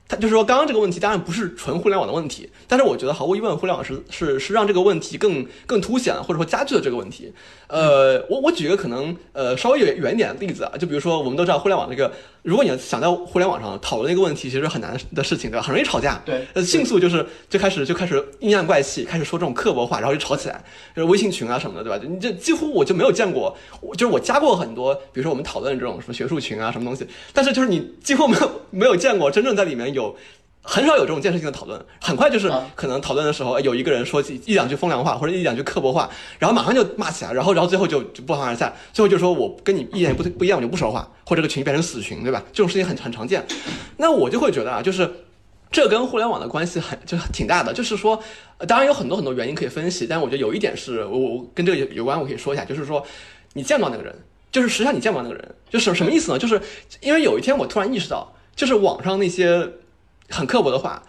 它就是说，刚刚这个问题当然不是纯互联网的问题，但是我觉得毫无疑问，互联网是是是让这个问题更更凸显，或者说加剧了这个问题。呃，我我举一个可能呃稍微远远一点的例子啊，就比如说我们都知道互联网这个。如果你想在互联网上讨论一个问题，其实很难的事情，对吧？很容易吵架。对，呃，迅速就是就开始就开始阴阳怪气，开始说这种刻薄话，然后就吵起来，就是微信群啊什么的，对吧？你这几乎我就没有见过，我就是我加过很多，比如说我们讨论这种什么学术群啊什么东西，但是就是你几乎没有没有见过真正在里面有。很少有这种建设性的讨论，很快就是可能讨论的时候有一个人说一两句风凉话或者一两句刻薄话，然后马上就骂起来，然后然后最后就就不欢而散，最后就说我跟你意见不不一样，我就不说话，或者这个群变成死群，对吧？这种事情很很常见。那我就会觉得啊，就是这跟互联网的关系很就挺大的，就是说，当然有很多很多原因可以分析，但我觉得有一点是我我跟这个有有关，我可以说一下，就是说你见不到那个人，就是实际上你见不到那个人，就是什么意思呢？就是因为有一天我突然意识到，就是网上那些。很刻薄的话，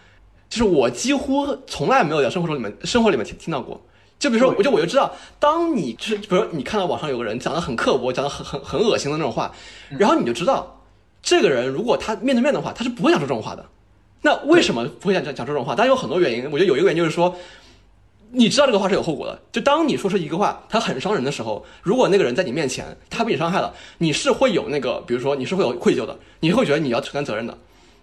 就是我几乎从来没有在生活中里面生活里面听听到过。就比如说，我就我就知道，当你就是比如说你看到网上有个人讲的很刻薄，讲的很很很恶心的那种话，然后你就知道，这个人如果他面对面的话，他是不会讲出这种话的。那为什么不会讲讲讲这种话？当然有很多原因。我觉得有一个原因就是说，你知道这个话是有后果的。就当你说出一个话，他很伤人的时候，如果那个人在你面前，他被你伤害了，你是会有那个，比如说你是会有愧疚的，你会觉得你要承担责任的。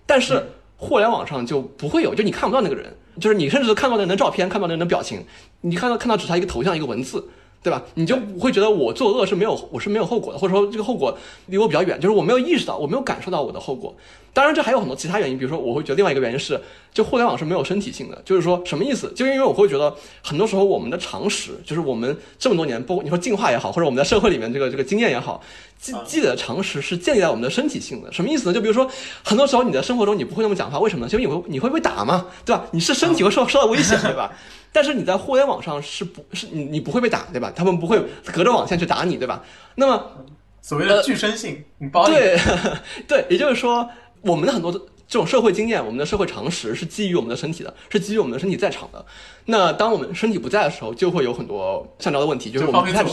但是。互联网上就不会有，就你看不到那个人，就是你甚至都看不到那人的照片，看不到那人的表情，你看到看到只他一个头像一个文字，对吧？你就不会觉得我作恶是没有我是没有后果的，或者说这个后果离我比较远，就是我没有意识到，我没有感受到我的后果。当然，这还有很多其他原因，比如说我会觉得另外一个原因是，就互联网是没有身体性的，就是说什么意思？就因为我会觉得很多时候我们的常识，就是我们这么多年，包括你说进化也好，或者我们在社会里面这个这个经验也好。积积累的常识是建立在我们的身体性的，什么意思呢？就比如说，很多时候你在生活中你不会那么讲话，为什么呢？因为你会你会被打嘛，对吧？你是身体会受受到危险，对吧？但是你在互联网上是不是你你不会被打，对吧？他们不会隔着网线去打你，对吧？那么所谓的具身性，你包对 对，也就是说，我们的很多这种社会经验，我们的社会常识是基于我们的身体的，是基于我们的身体在场的。那当我们身体不在的时候，就会有很多像这的问题，就是我们不太。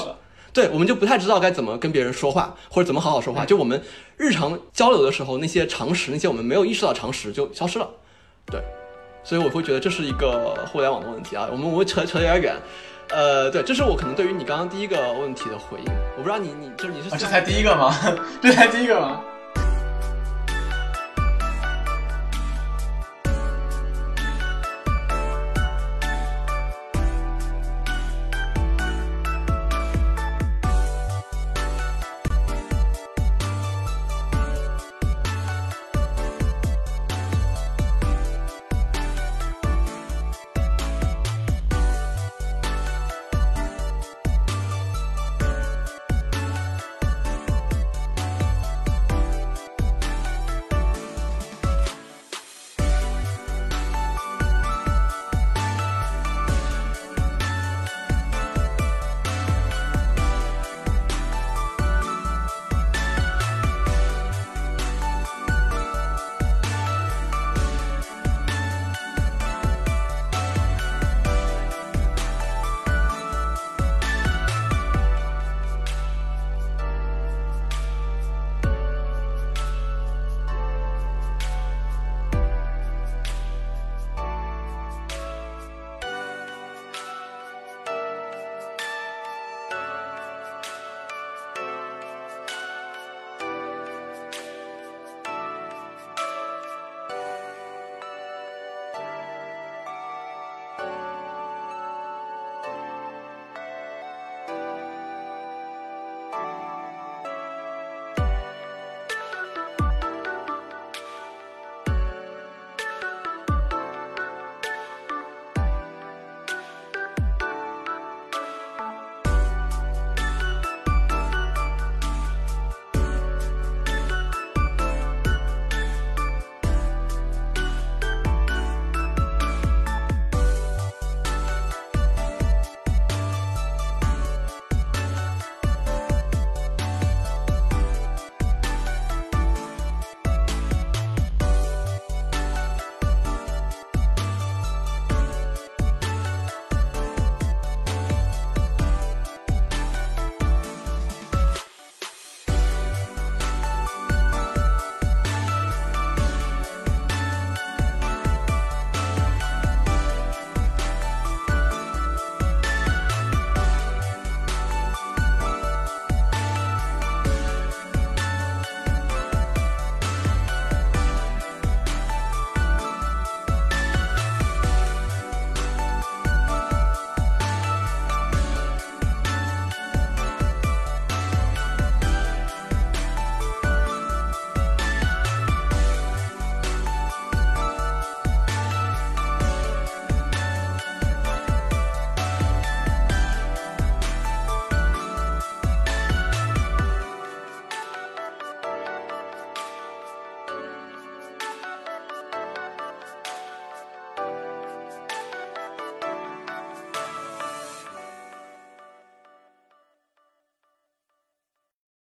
对，我们就不太知道该怎么跟别人说话，或者怎么好好说话。就我们日常交流的时候，那些常识，那些我们没有意识到常识就消失了。对，所以我会觉得这是一个互联网的问题啊。我们我们扯扯有点远，呃，对，这是我可能对于你刚刚第一个问题的回应。我不知道你你就是你是 这才第一个吗？这才第一个吗？